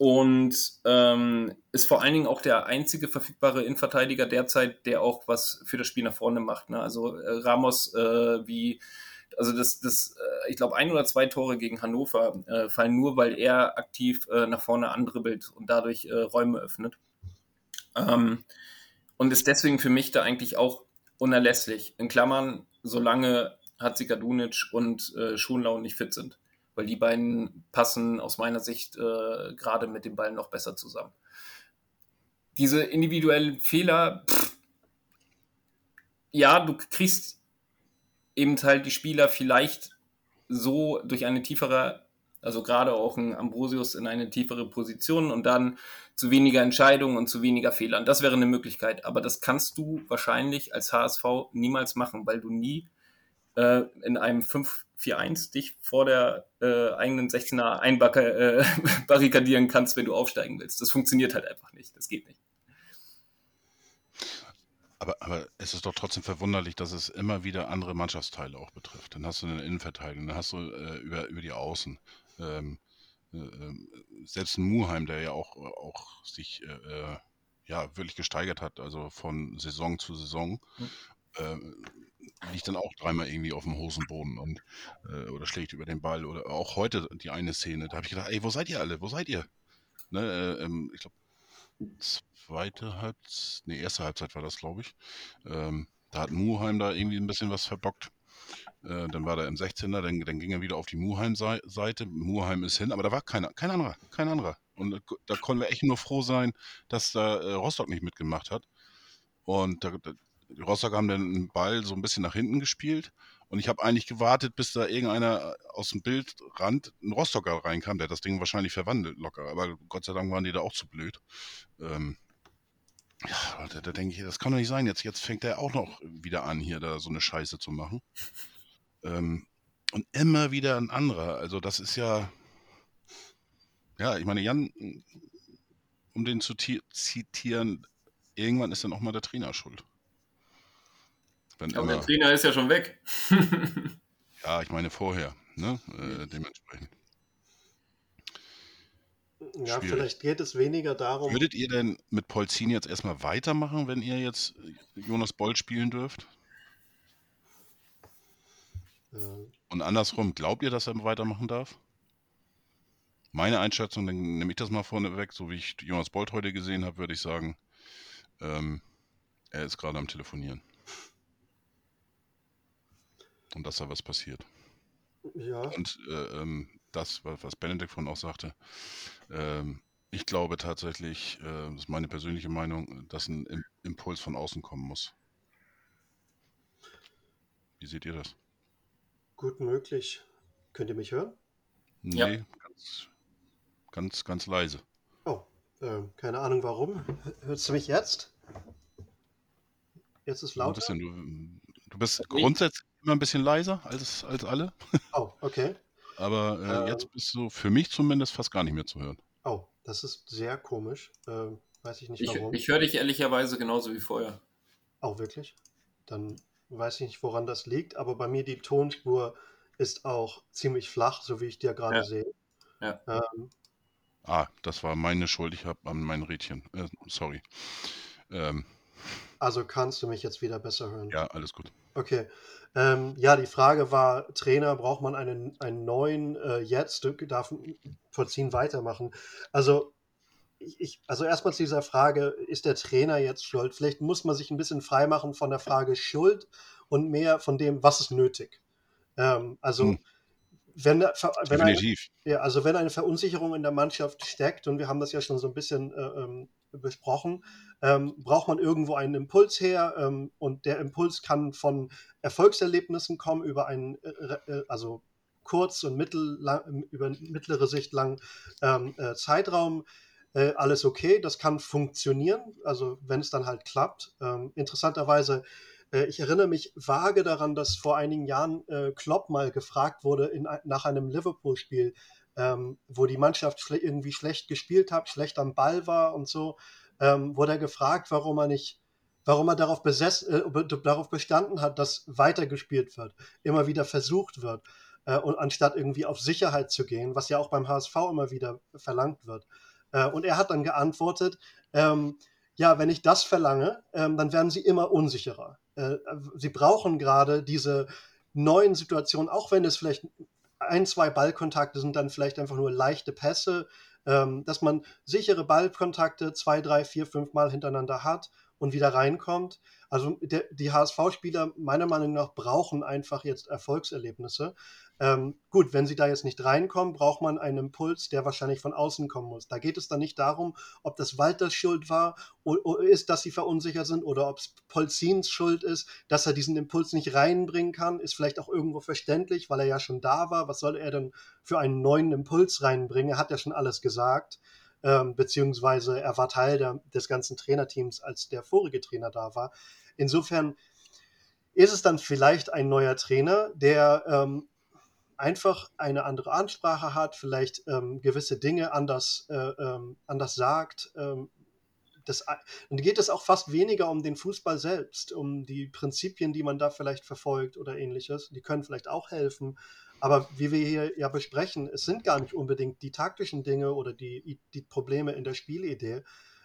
und ähm, ist vor allen Dingen auch der einzige verfügbare Innenverteidiger derzeit, der auch was für das Spiel nach vorne macht. Ne? Also äh, Ramos äh, wie also das, das äh, ich glaube, ein oder zwei Tore gegen Hannover äh, fallen nur, weil er aktiv äh, nach vorne andribbelt und dadurch äh, Räume öffnet. Ähm, und ist deswegen für mich da eigentlich auch unerlässlich. In Klammern, solange Hatzika Dunic und äh, Schonlau nicht fit sind. Weil die beiden passen aus meiner Sicht äh, gerade mit dem Ball noch besser zusammen. Diese individuellen Fehler, pff, ja, du kriegst eben halt die Spieler vielleicht so durch eine tiefere, also gerade auch ein Ambrosius in eine tiefere Position und dann zu weniger Entscheidungen und zu weniger Fehlern. Das wäre eine Möglichkeit, aber das kannst du wahrscheinlich als HSV niemals machen, weil du nie äh, in einem 5-4-1 dich vor der äh, eigenen 16er einbarrikadieren äh, kannst, wenn du aufsteigen willst. Das funktioniert halt einfach nicht. Das geht nicht.
Aber, aber es ist doch trotzdem verwunderlich, dass es immer wieder andere Mannschaftsteile auch betrifft. Dann hast du eine Innenverteidigung, dann hast du äh, über, über die Außen. Ähm, äh, ähm, selbst ein Muheim, der ja auch, auch sich äh, äh, ja, wirklich gesteigert hat, also von Saison zu Saison, mhm. liegt dann auch dreimal irgendwie auf dem Hosenboden und äh, oder schlägt über den Ball. Oder auch heute die eine Szene, da habe ich gedacht, ey, wo seid ihr alle? Wo seid ihr? Ne, ähm, ich glaube, zweite Halbzeit, nee, erste Halbzeit war das, glaube ich. Ähm, da hat Muheim da irgendwie ein bisschen was verbockt. Äh, dann war er im 16er, dann, dann ging er wieder auf die Muheim-Seite. Muheim ist hin, aber da war keiner, kein anderer, kein anderer. Und da konnten wir echt nur froh sein, dass da äh, Rostock nicht mitgemacht hat. Und da, Rostock haben dann einen Ball so ein bisschen nach hinten gespielt. Und ich habe eigentlich gewartet, bis da irgendeiner aus dem Bildrand, ein Rostocker reinkam, der das Ding wahrscheinlich verwandelt locker. Aber Gott sei Dank waren die da auch zu blöd. Ähm, ja, da, da denke ich, das kann doch nicht sein. Jetzt, jetzt fängt er auch noch wieder an, hier da so eine Scheiße zu machen. Ähm, und immer wieder ein anderer. Also das ist ja, ja, ich meine, Jan, um den zu zitieren, irgendwann ist dann auch mal der Trainer schuld.
Wenn Aber immer, der Trainer ist ja schon weg.
ja, ich meine vorher, ne? Äh, dementsprechend.
Ja, Schwierig. vielleicht geht es weniger darum.
Würdet ihr denn mit Polzin jetzt erstmal weitermachen, wenn ihr jetzt Jonas Boll spielen dürft? Ja. Und andersrum, glaubt ihr, dass er weitermachen darf? Meine Einschätzung, dann nehme ich das mal vorne weg, so wie ich Jonas Bolt heute gesehen habe, würde ich sagen, ähm, er ist gerade am Telefonieren. Und dass da was passiert.
Ja.
Und äh, ähm, das, was Benedikt von auch sagte, ähm, ich glaube tatsächlich, äh, das ist meine persönliche Meinung, dass ein Impuls von außen kommen muss. Wie seht ihr das?
Gut möglich. Könnt ihr mich hören?
Nee, ja. ganz, ganz, ganz leise.
Oh, äh, keine Ahnung warum. Hörst du mich jetzt? Jetzt ist lauter.
Du, du bist grundsätzlich immer ein bisschen leiser als, als alle.
Oh, okay.
Aber äh, äh, jetzt bist du für mich zumindest fast gar nicht mehr zu hören.
Oh, das ist sehr komisch. Äh, weiß ich nicht
warum. Ich, ich höre dich ehrlicherweise genauso wie vorher.
Oh, wirklich? Dann weiß ich nicht, woran das liegt, aber bei mir die Tonspur ist auch ziemlich flach, so wie ich dir gerade ja. sehe.
Ja.
Ähm, ah, das war meine Schuld. Ich habe an mein Rädchen. Äh, sorry. Ähm,
also kannst du mich jetzt wieder besser hören?
Ja, alles gut.
Okay. Ähm, ja, die Frage war, Trainer, braucht man einen, einen neuen äh, jetzt, darf Vollziehen weitermachen? Also, ich, also erstmal zu dieser Frage, ist der Trainer jetzt schuld? Vielleicht muss man sich ein bisschen freimachen von der Frage Schuld und mehr von dem, was ist nötig. Ähm, also, hm. wenn, wenn eine, ja, also wenn eine Verunsicherung in der Mannschaft steckt, und wir haben das ja schon so ein bisschen äh, ähm, besprochen, ähm, braucht man irgendwo einen Impuls her ähm, und der Impuls kann von Erfolgserlebnissen kommen über einen, äh, äh also kurz- und mittellang, über mittlere Sicht lang ähm, äh, Zeitraum. Äh, alles okay, das kann funktionieren, also wenn es dann halt klappt. Ähm, interessanterweise äh, ich erinnere mich vage daran, dass vor einigen Jahren äh, Klopp mal gefragt wurde in, nach einem Liverpool-Spiel, ähm, wo die Mannschaft schle irgendwie schlecht gespielt hat, schlecht am Ball war und so, ähm, wurde er gefragt, warum er nicht, warum er darauf, besessen, äh, darauf bestanden hat, dass weitergespielt wird, immer wieder versucht wird, äh, und anstatt irgendwie auf Sicherheit zu gehen, was ja auch beim HSV immer wieder verlangt wird. Äh, und er hat dann geantwortet, ähm, ja, wenn ich das verlange, ähm, dann werden sie immer unsicherer. Äh, sie brauchen gerade diese neuen Situationen, auch wenn es vielleicht ein, zwei Ballkontakte sind, dann vielleicht einfach nur leichte Pässe, ähm, dass man sichere Ballkontakte zwei, drei, vier, fünf Mal hintereinander hat und wieder reinkommt. Also der, die HSV-Spieler meiner Meinung nach brauchen einfach jetzt Erfolgserlebnisse. Ähm, gut, wenn sie da jetzt nicht reinkommen, braucht man einen Impuls, der wahrscheinlich von außen kommen muss. Da geht es dann nicht darum, ob das Walters Schuld war oder ist, dass sie verunsichert sind oder ob es Polzins Schuld ist, dass er diesen Impuls nicht reinbringen kann, ist vielleicht auch irgendwo verständlich, weil er ja schon da war. Was soll er denn für einen neuen Impuls reinbringen? Er hat ja schon alles gesagt. Ähm, beziehungsweise er war Teil der, des ganzen Trainerteams, als der vorige Trainer da war. Insofern ist es dann vielleicht ein neuer Trainer, der ähm, einfach eine andere Ansprache hat, vielleicht ähm, gewisse Dinge anders, äh, ähm, anders sagt. Das, und geht es auch fast weniger um den Fußball selbst, um die Prinzipien, die man da vielleicht verfolgt oder ähnliches. Die können vielleicht auch helfen. Aber wie wir hier ja besprechen, es sind gar nicht unbedingt die taktischen Dinge oder die, die Probleme in der Spielidee.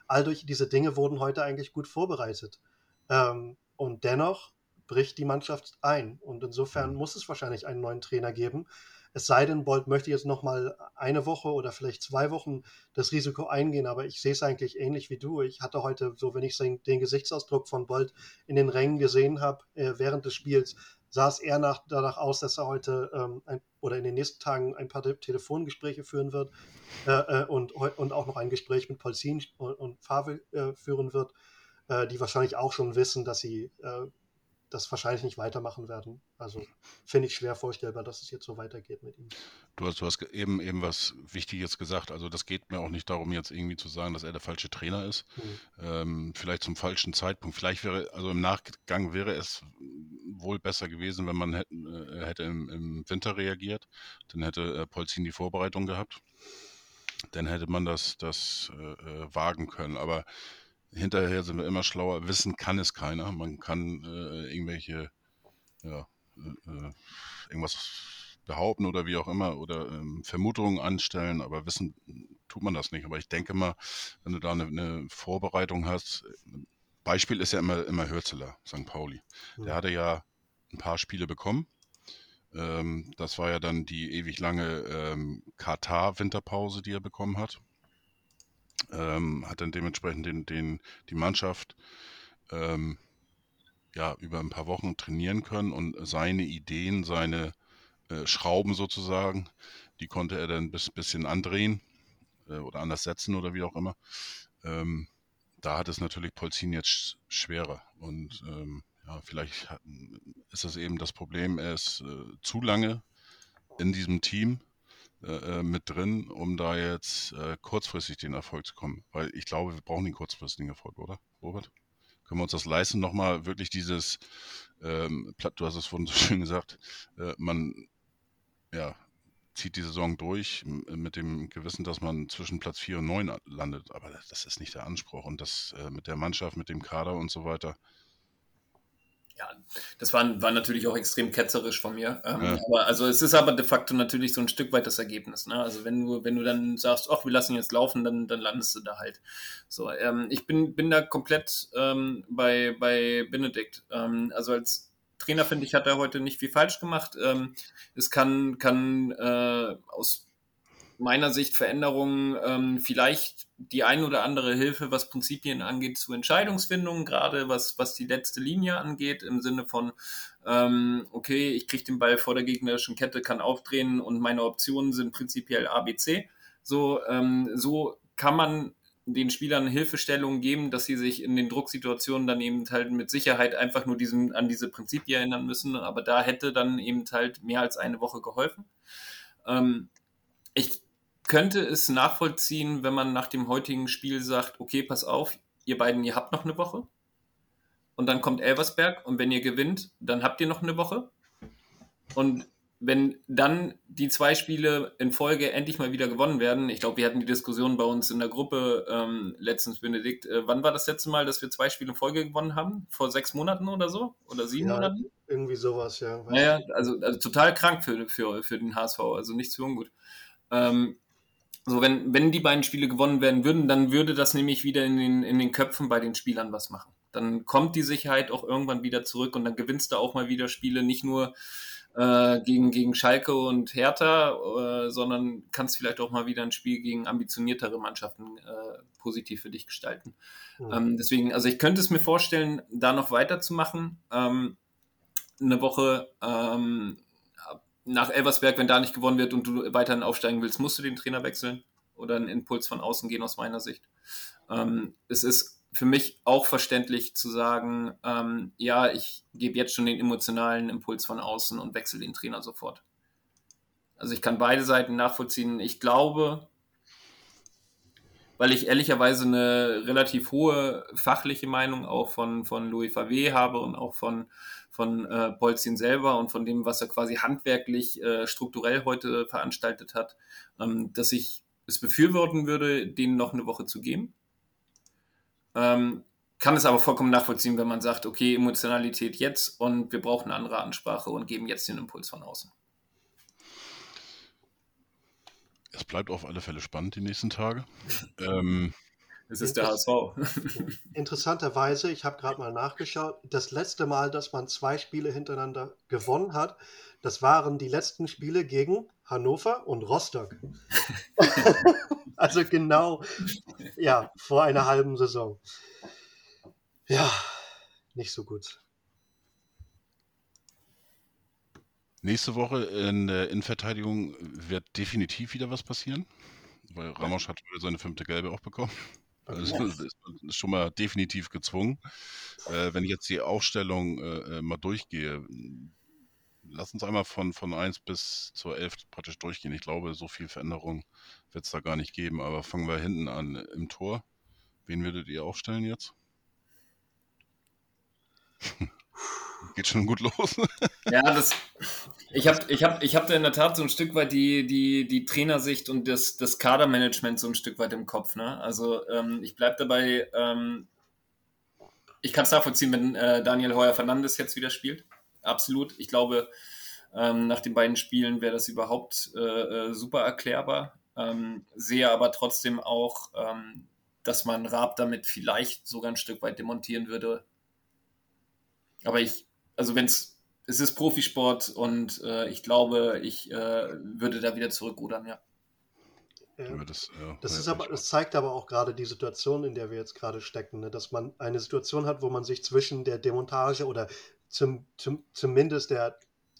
All durch diese Dinge wurden heute eigentlich gut vorbereitet. Ähm, und dennoch bricht die Mannschaft ein. Und insofern mhm. muss es wahrscheinlich einen neuen Trainer geben. Es sei denn, Bolt möchte jetzt noch mal eine Woche oder vielleicht zwei Wochen das Risiko eingehen, aber ich sehe es eigentlich ähnlich wie du. Ich hatte heute, so wenn ich den Gesichtsausdruck von Bolt in den Rängen gesehen habe, äh, während des Spiels, sah es eher nach, danach aus, dass er heute ähm, ein, oder in den nächsten Tagen ein paar Telefongespräche führen wird äh, äh, und, und auch noch ein Gespräch mit Polzin und, und Favre äh, führen wird, äh, die wahrscheinlich auch schon wissen, dass sie äh, das wahrscheinlich nicht weitermachen werden. Also finde ich schwer vorstellbar, dass es jetzt so weitergeht mit ihm.
Du hast, du hast eben, eben was Wichtiges gesagt. Also das geht mir auch nicht darum, jetzt irgendwie zu sagen, dass er der falsche Trainer ist. Mhm. Ähm, vielleicht zum falschen Zeitpunkt. Vielleicht wäre, also im Nachgang wäre es wohl besser gewesen, wenn man hätte, äh, hätte im, im, Winter reagiert. Dann hätte äh, Polzin die Vorbereitung gehabt. Dann hätte man das, das äh, äh wagen können. Aber hinterher sind wir immer schlauer. Wissen kann es keiner. Man kann äh, irgendwelche, ja, äh, äh, irgendwas behaupten oder wie auch immer oder ähm, Vermutungen anstellen, aber wissen tut man das nicht. Aber ich denke mal, wenn du da eine, eine Vorbereitung hast, Beispiel ist ja immer, immer Hürzeler, St. Pauli. Der hatte ja ein paar Spiele bekommen. Ähm, das war ja dann die ewig lange ähm, Katar-Winterpause, die er bekommen hat ähm, hat dann dementsprechend den, den, die Mannschaft ähm, ja, über ein paar Wochen trainieren können und seine Ideen, seine äh, Schrauben sozusagen, die konnte er dann ein bisschen andrehen äh, oder anders setzen oder wie auch immer. Ähm, da hat es natürlich Polzin jetzt schwerer und ähm, ja, vielleicht ist das eben das Problem, er ist äh, zu lange in diesem Team äh, äh, mit drin, um da jetzt äh, kurzfristig den Erfolg zu kommen. Weil ich glaube, wir brauchen den kurzfristigen Erfolg, oder, Robert? Können wir uns das leisten, nochmal wirklich dieses, ähm, du hast es vorhin so schön gesagt, äh, man ja, zieht die Saison durch mit dem Gewissen, dass man zwischen Platz 4 und 9 landet. Aber das ist nicht der Anspruch. Und das äh, mit der Mannschaft, mit dem Kader und so weiter,
ja, das war, war natürlich auch extrem ketzerisch von mir. Ähm, ja. aber also es ist aber de facto natürlich so ein Stück weit das Ergebnis. Ne? Also wenn du, wenn du dann sagst, ach, wir lassen jetzt laufen, dann, dann landest du da halt. So, ähm, ich bin, bin da komplett ähm, bei, bei Benedikt. Ähm, also als Trainer finde ich, hat er heute nicht viel falsch gemacht. Ähm, es kann, kann äh, aus meiner Sicht Veränderungen, ähm, vielleicht die ein oder andere Hilfe, was Prinzipien angeht, zu Entscheidungsfindungen, gerade was, was die letzte Linie angeht, im Sinne von, ähm, okay, ich kriege den Ball vor der gegnerischen Kette, kann aufdrehen und meine Optionen sind prinzipiell ABC. So, ähm, so kann man den Spielern Hilfestellungen geben, dass sie sich in den Drucksituationen dann eben halt mit Sicherheit einfach nur diesen, an diese Prinzipien erinnern müssen. Aber da hätte dann eben halt mehr als eine Woche geholfen. Ähm, ich könnte es nachvollziehen, wenn man nach dem heutigen Spiel sagt, okay, pass auf, ihr beiden, ihr habt noch eine Woche. Und dann kommt Elversberg und wenn ihr gewinnt, dann habt ihr noch eine Woche. Und wenn dann die zwei Spiele in Folge endlich mal wieder gewonnen werden, ich glaube, wir hatten die Diskussion bei uns in der Gruppe ähm, letztens, Benedikt, äh, wann war das letzte Mal, dass wir zwei Spiele in Folge gewonnen haben? Vor sechs Monaten oder so? Oder sieben
Ja,
Monaten?
irgendwie sowas, ja.
Naja, also, also total krank für, für, für den HSV, also nichts für ungut. Ähm, so, wenn, wenn die beiden Spiele gewonnen werden würden, dann würde das nämlich wieder in den, in den Köpfen bei den Spielern was machen. Dann kommt die Sicherheit auch irgendwann wieder zurück und dann gewinnst du auch mal wieder Spiele, nicht nur äh, gegen, gegen Schalke und Hertha, äh, sondern kannst vielleicht auch mal wieder ein Spiel gegen ambitioniertere Mannschaften äh, positiv für dich gestalten.
Hm.
Ähm, deswegen, also ich könnte es mir vorstellen, da noch weiterzumachen. Ähm, eine Woche ähm, nach Elversberg, wenn da nicht gewonnen wird und du weiterhin aufsteigen willst, musst du den Trainer wechseln oder einen Impuls von außen gehen, aus meiner Sicht. Ähm, es ist für mich auch verständlich zu sagen, ähm, ja, ich gebe jetzt schon den emotionalen Impuls von außen und wechsle den Trainer sofort. Also ich kann beide Seiten nachvollziehen. Ich glaube, weil ich ehrlicherweise eine relativ hohe fachliche Meinung auch von, von Louis Favé habe und auch von, von äh, Polzin selber und von dem, was er quasi handwerklich äh, strukturell heute veranstaltet hat, ähm, dass ich es befürworten würde, denen noch eine Woche zu geben. Ähm, kann es aber vollkommen nachvollziehen, wenn man sagt, okay, Emotionalität jetzt und wir brauchen eine andere Ansprache und geben jetzt den Impuls von außen.
Es bleibt auf alle Fälle spannend die nächsten Tage. ähm,
Es ist der HSV.
Interessanterweise, ich habe gerade mal nachgeschaut, das letzte Mal, dass man zwei Spiele hintereinander gewonnen hat, das waren die letzten Spiele gegen Hannover und Rostock. also genau, ja, vor einer halben Saison. Ja, nicht so gut.
nächste Woche in der Innenverteidigung wird definitiv wieder was passieren, weil Ramos hat wieder seine fünfte Gelbe auch bekommen. Also das ist ist schon mal definitiv gezwungen. Äh, wenn ich jetzt die Aufstellung äh, äh, mal durchgehe, lass uns einmal von, von 1 bis zur 11 praktisch durchgehen. Ich glaube, so viel Veränderung wird es da gar nicht geben. Aber fangen wir hinten an im Tor. Wen würdet ihr aufstellen jetzt? Geht schon gut los.
Ja, das, ich habe ich hab, ich hab da in der Tat so ein Stück weit die, die, die Trainersicht und das, das Kadermanagement so ein Stück weit im Kopf. Ne? Also ähm, ich bleibe dabei, ähm, ich kann es nachvollziehen, wenn äh, Daniel Heuer Fernandes jetzt wieder spielt. Absolut. Ich glaube, ähm, nach den beiden Spielen wäre das überhaupt äh, äh, super erklärbar. Ähm, sehe aber trotzdem auch, ähm, dass man Raab damit vielleicht sogar ein Stück weit demontieren würde. Aber ich, also wenn es, es ist Profisport und äh, ich glaube, ich äh, würde da wieder zurückrudern, ja.
Ja.
Ja, das, äh,
Das,
ja,
ist aber, das zeigt aber auch gerade die Situation, in der wir jetzt gerade stecken, ne? dass man eine Situation hat, wo man sich zwischen der Demontage oder zum, zum, zumindest der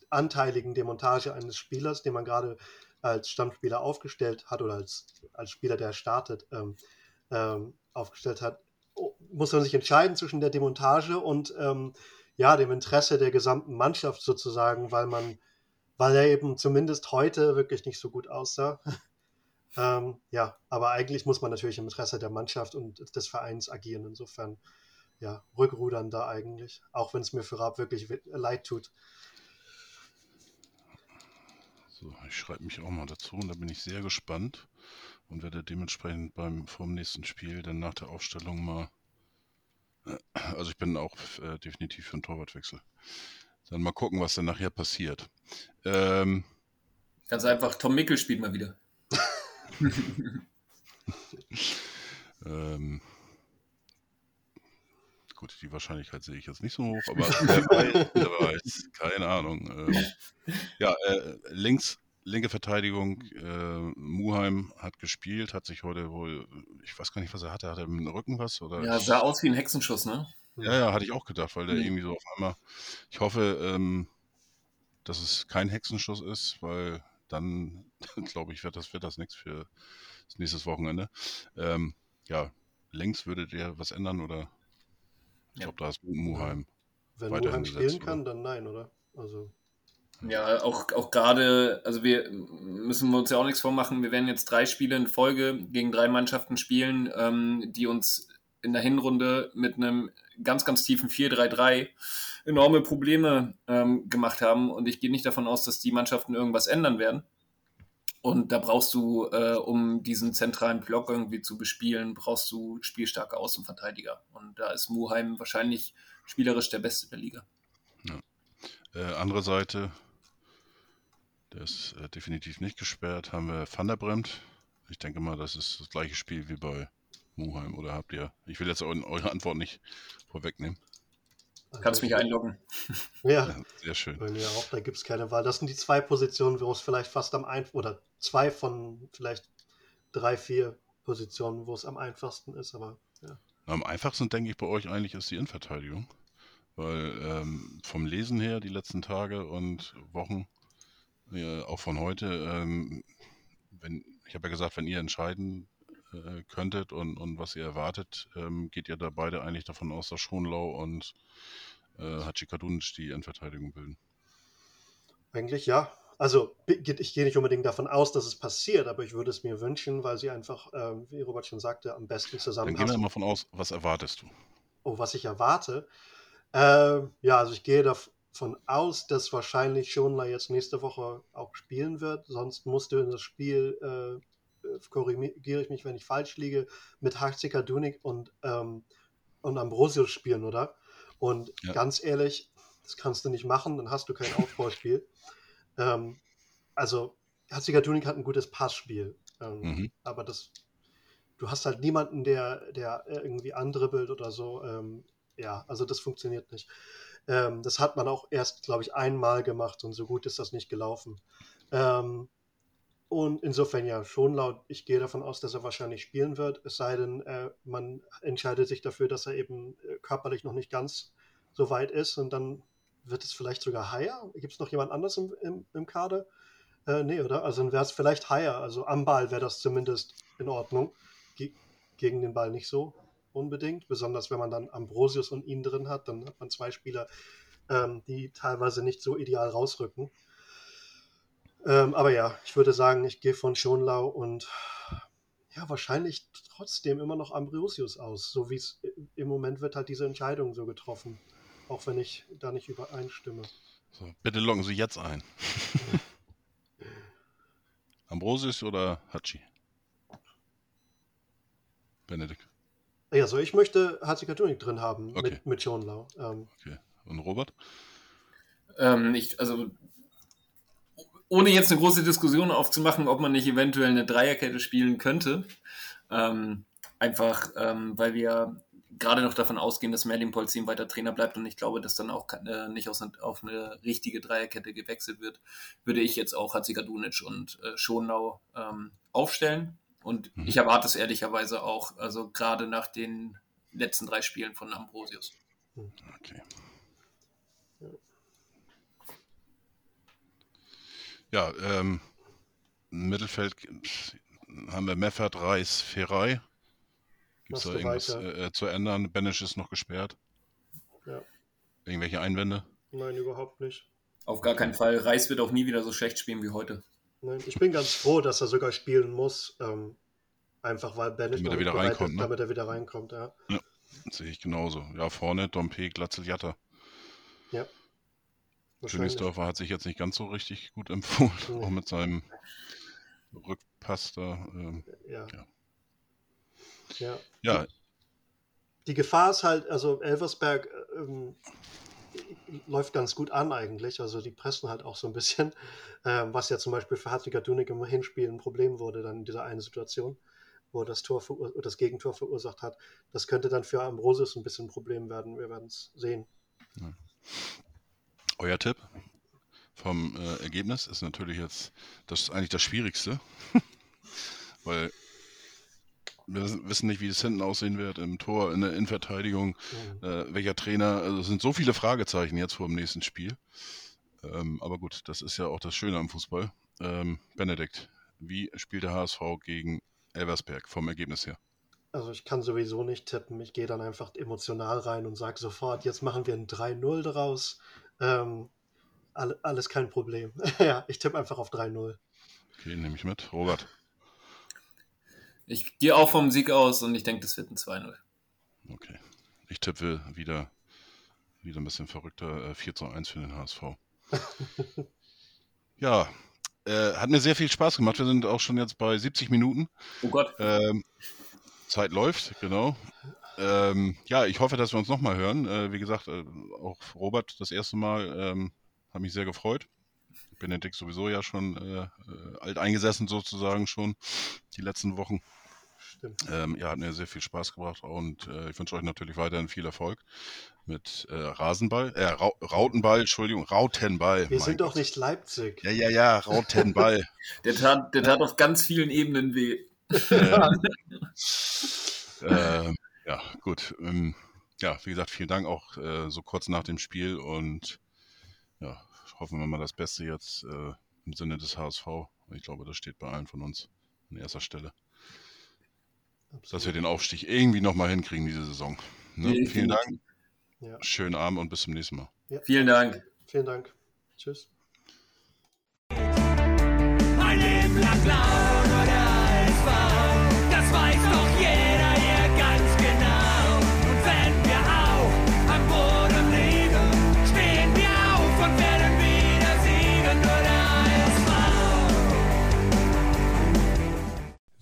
anteiligen Demontage eines Spielers, den man gerade als Stammspieler aufgestellt hat oder als, als Spieler, der startet, ähm, ähm, aufgestellt hat, muss man sich entscheiden zwischen der Demontage und ähm, ja, dem Interesse der gesamten Mannschaft sozusagen, weil man, weil er eben zumindest heute wirklich nicht so gut aussah. Ähm, ja, aber eigentlich muss man natürlich im Interesse der Mannschaft und des Vereins agieren. Insofern, ja, rückrudern da eigentlich. Auch wenn es mir für Raab wirklich leid tut.
So, ich schreibe mich auch mal dazu und da bin ich sehr gespannt und werde dementsprechend beim vom nächsten Spiel dann nach der Aufstellung mal. Also ich bin auch äh, definitiv für einen Torwartwechsel. Dann mal gucken, was dann nachher passiert. Ähm,
Ganz einfach, Tom Mickel spielt mal wieder.
ähm, gut, die Wahrscheinlichkeit sehe ich jetzt nicht so hoch, aber wer weiß, keine Ahnung. Ähm, ja, äh, links, linke Verteidigung, äh, Muheim hat gespielt, hat sich heute wohl, ich weiß gar nicht, was er hatte, hat er im Rücken was? Oder
Ja, sah aus wie ein Hexenschuss, ne?
ja, ja, hatte ich auch gedacht, weil der
Mhm.
irgendwie so auf einmal. Ich hoffe, ähm, dass es kein Hexenschuss ist, weil dann, glaube ich, wird das, wird das nichts für das nächste Wochenende. Ähm, ja, links würdet ihr was ändern oder? Ich
Ja.
glaube, da ist Muheim.
Wenn
weiterhin
Muheim spielen
oder?
kann, dann nein, oder? Also,
Ja, auch, auch gerade, also wir müssen wir uns ja auch nichts vormachen. Wir werden jetzt drei Spiele in Folge gegen drei Mannschaften spielen, ähm, die uns in der Hinrunde mit einem ganz, ganz tiefen 4-3-3 enorme Probleme ähm, gemacht haben. Und ich gehe nicht davon aus, dass die Mannschaften irgendwas ändern werden. Und da brauchst du, äh, um diesen zentralen Block irgendwie zu bespielen, brauchst du spielstarke Außenverteidiger. Und da ist Muheim wahrscheinlich spielerisch der Beste der Liga.
Äh, andere Seite, der ist äh, definitiv nicht gesperrt, haben wir Van der Bremt. Ich denke mal, das ist das gleiche Spiel wie bei Muheim. Oder habt ihr, ich will jetzt eu eure Antwort nicht vorwegnehmen.
Kannst mich einloggen.
Ja,
Ja, sehr schön.
bei mir auch, da gibt es keine Wahl. Das sind die zwei Positionen, wo es vielleicht fast am einfachsten, oder zwei von vielleicht drei, vier Positionen, wo es am einfachsten ist, aber ja.
Am einfachsten, denke ich, bei euch eigentlich ist die Innenverteidigung. Weil ähm, vom Lesen her die letzten Tage und Wochen, äh, auch von heute, ähm, wenn, ich habe ja gesagt, wenn ihr entscheiden äh, könntet und, und was ihr erwartet, ähm, geht ihr da beide eigentlich davon aus, dass Schonlau und äh, Hachikadunic die Innenverteidigung bilden.
Eigentlich ja. Also ich gehe nicht unbedingt davon aus, dass es passiert, aber ich würde es mir wünschen, weil sie einfach, ähm, wie Robert schon sagte, am besten
Dann gehen wir
zusammenpassen.
mal von aus, was erwartest du?
Oh, was ich erwarte. Ähm, ja, also ich gehe davon aus, dass wahrscheinlich Schonler jetzt nächste Woche auch spielen wird. Sonst musste in das Spiel, äh, äh, korrigiere ich mich, wenn ich falsch liege, mit Hatzika Dunik und, ähm, und Ambrosius spielen, oder? Und
Ja.
ganz ehrlich, das kannst du nicht machen, dann hast du kein Aufbauspiel. ähm, also, Hatzika Dunik hat ein gutes Passspiel. Ähm,
Mhm.
aber das, du hast halt niemanden, der, der irgendwie andribbelt oder so. Ähm, ja, also das funktioniert nicht. Ähm, das hat man auch erst, glaube ich, einmal gemacht und so gut ist das nicht gelaufen. Ähm, und insofern ja, schon laut, ich gehe davon aus, dass er wahrscheinlich spielen wird, es sei denn, äh, man entscheidet sich dafür, dass er eben äh, körperlich noch nicht ganz so weit ist und dann wird es vielleicht sogar Haier. Gibt es noch jemand anderes im, im, im Kader? Äh, nee, oder? Also dann wäre es vielleicht Haier. Also am Ball wäre das zumindest in Ordnung. Ge gegen den Ball nicht so unbedingt. Besonders wenn man dann Ambrosius und ihn drin hat, dann hat man zwei Spieler, ähm, die teilweise nicht so ideal rausrücken. Ähm, aber ja, ich würde sagen, ich gehe von Schonlau und ja, wahrscheinlich trotzdem immer noch Ambrosius aus. So wie es im Moment wird halt diese Entscheidung so getroffen. Auch wenn ich da nicht übereinstimme.
So, bitte loggen Sie jetzt ein. Ambrosius oder Hachi? Benedikt.
Ja, also ich möchte Hatzikatunik drin haben
Okay.
mit, mit Schonlau. Ähm,
Okay. Und Robert?
Ähm, ich, also, ohne jetzt eine große Diskussion aufzumachen, ob man nicht eventuell eine Dreierkette spielen könnte. Ähm, einfach, ähm, weil wir gerade noch davon ausgehen, dass Merlin Polzin weiter Trainer bleibt und ich glaube, dass dann auch äh, nicht aus, auf eine richtige Dreierkette gewechselt wird, würde ich jetzt auch Hatzikadunic und äh, Schonau ähm, aufstellen. Und
Mhm.
ich erwarte es ehrlicherweise auch, also gerade nach den letzten drei Spielen von Ambrosius.
Okay. Ja, ähm, im Mittelfeld haben wir Meffert, Reis, Ferrei. Gibt es da irgendwas
weiter?
äh, zu ändern? Benisch ist noch gesperrt.
ja,
Irgendwelche Einwände?
nein, überhaupt nicht.
Auf gar keinen Fall. Reis wird auch nie wieder so schlecht spielen wie heute.
Nein, ich bin ganz froh, dass er sogar spielen muss. Ähm, einfach weil Bennett
Damit er wieder reinkommt,
ist,
ne?
damit er wieder reinkommt, ja.
Das sehe ich genauso. Ja, vorne Dompe, Glatzel, Jatta.
Ja.
Königsdorfer hat sich jetzt nicht ganz so richtig gut empfohlen,
Nee.
auch mit seinem Rückpass da. Ähm,
Ja.
Ja.
ja.
ja,
Die Gefahr ist halt, also Elversberg äh, ähm, läuft ganz gut an eigentlich. Also die pressen halt auch so ein bisschen, ähm, was ja zum Beispiel für Hartwig Dunik im Hinspiel ein Problem wurde, dann in dieser einen Situation, wo das, Tor das Gegentor verursacht hat. Das könnte dann für Ambrosius ein bisschen ein Problem werden. Wir werden es sehen.
euer Tipp vom äh, Ergebnis ist natürlich jetzt, das ist eigentlich das Schwierigste, weil wir wissen- nicht, wie es hinten aussehen wird im Tor, in der Innenverteidigung,
Mhm.
äh, welcher Trainer, also es sind so viele Fragezeichen jetzt vor dem nächsten Spiel. Ähm, aber gut, das ist ja auch das Schöne am Fußball. Ähm, Benedikt, wie spielt der HSV gegen Elversberg vom Ergebnis her?
also ich kann sowieso nicht tippen. Ich gehe dann einfach emotional rein und sage sofort, jetzt machen wir ein 3-0 daraus. Ähm, all, alles kein Problem. ja, ich tippe einfach auf 3-0.
Okay, nehme ich mit. Robert.
Ich gehe auch vom Sieg aus und ich denke, das wird ein 2-0.
Okay. Ich tippe wieder, wieder ein bisschen verrückter äh, 4 zu 1 für den HSV. ja, äh, hat mir sehr viel Spaß gemacht. Wir sind auch schon jetzt bei 70 Minuten.
Oh Gott.
Ähm, Zeit läuft, genau. Ähm, ja, ich hoffe, dass wir uns nochmal hören. Äh, wie gesagt, äh, auch Robert das erste Mal ähm, hat mich sehr gefreut. Benedikt sowieso ja schon äh, äh alt eingesessen sozusagen schon die letzten Wochen. Stimmt. Ähm, ja, hat mir sehr viel Spaß gebracht und äh, ich wünsche euch natürlich weiterhin viel Erfolg mit äh, Rasenball, äh, Ra Rautenball, Entschuldigung, Rautenball.
Wir sind Gott. doch nicht Leipzig.
Ja, ja, ja, Rautenball.
der, tat, der tat auf ganz vielen Ebenen weh.
äh, ja, gut. Ähm, ja, wie gesagt, vielen Dank auch äh, so kurz nach dem Spiel und ja, hoffen wir mal das Beste jetzt äh, im Sinne des HSV. Ich glaube, das steht bei allen von uns an erster Stelle. Absolut. Dass wir den Aufstieg irgendwie nochmal hinkriegen diese Saison. Ne? Vielen, vielen Dank. Ja. Schönen Abend und bis zum nächsten Mal.
Ja. Vielen Dank.
Vielen Dank. Tschüss.
Mein Leben lang blau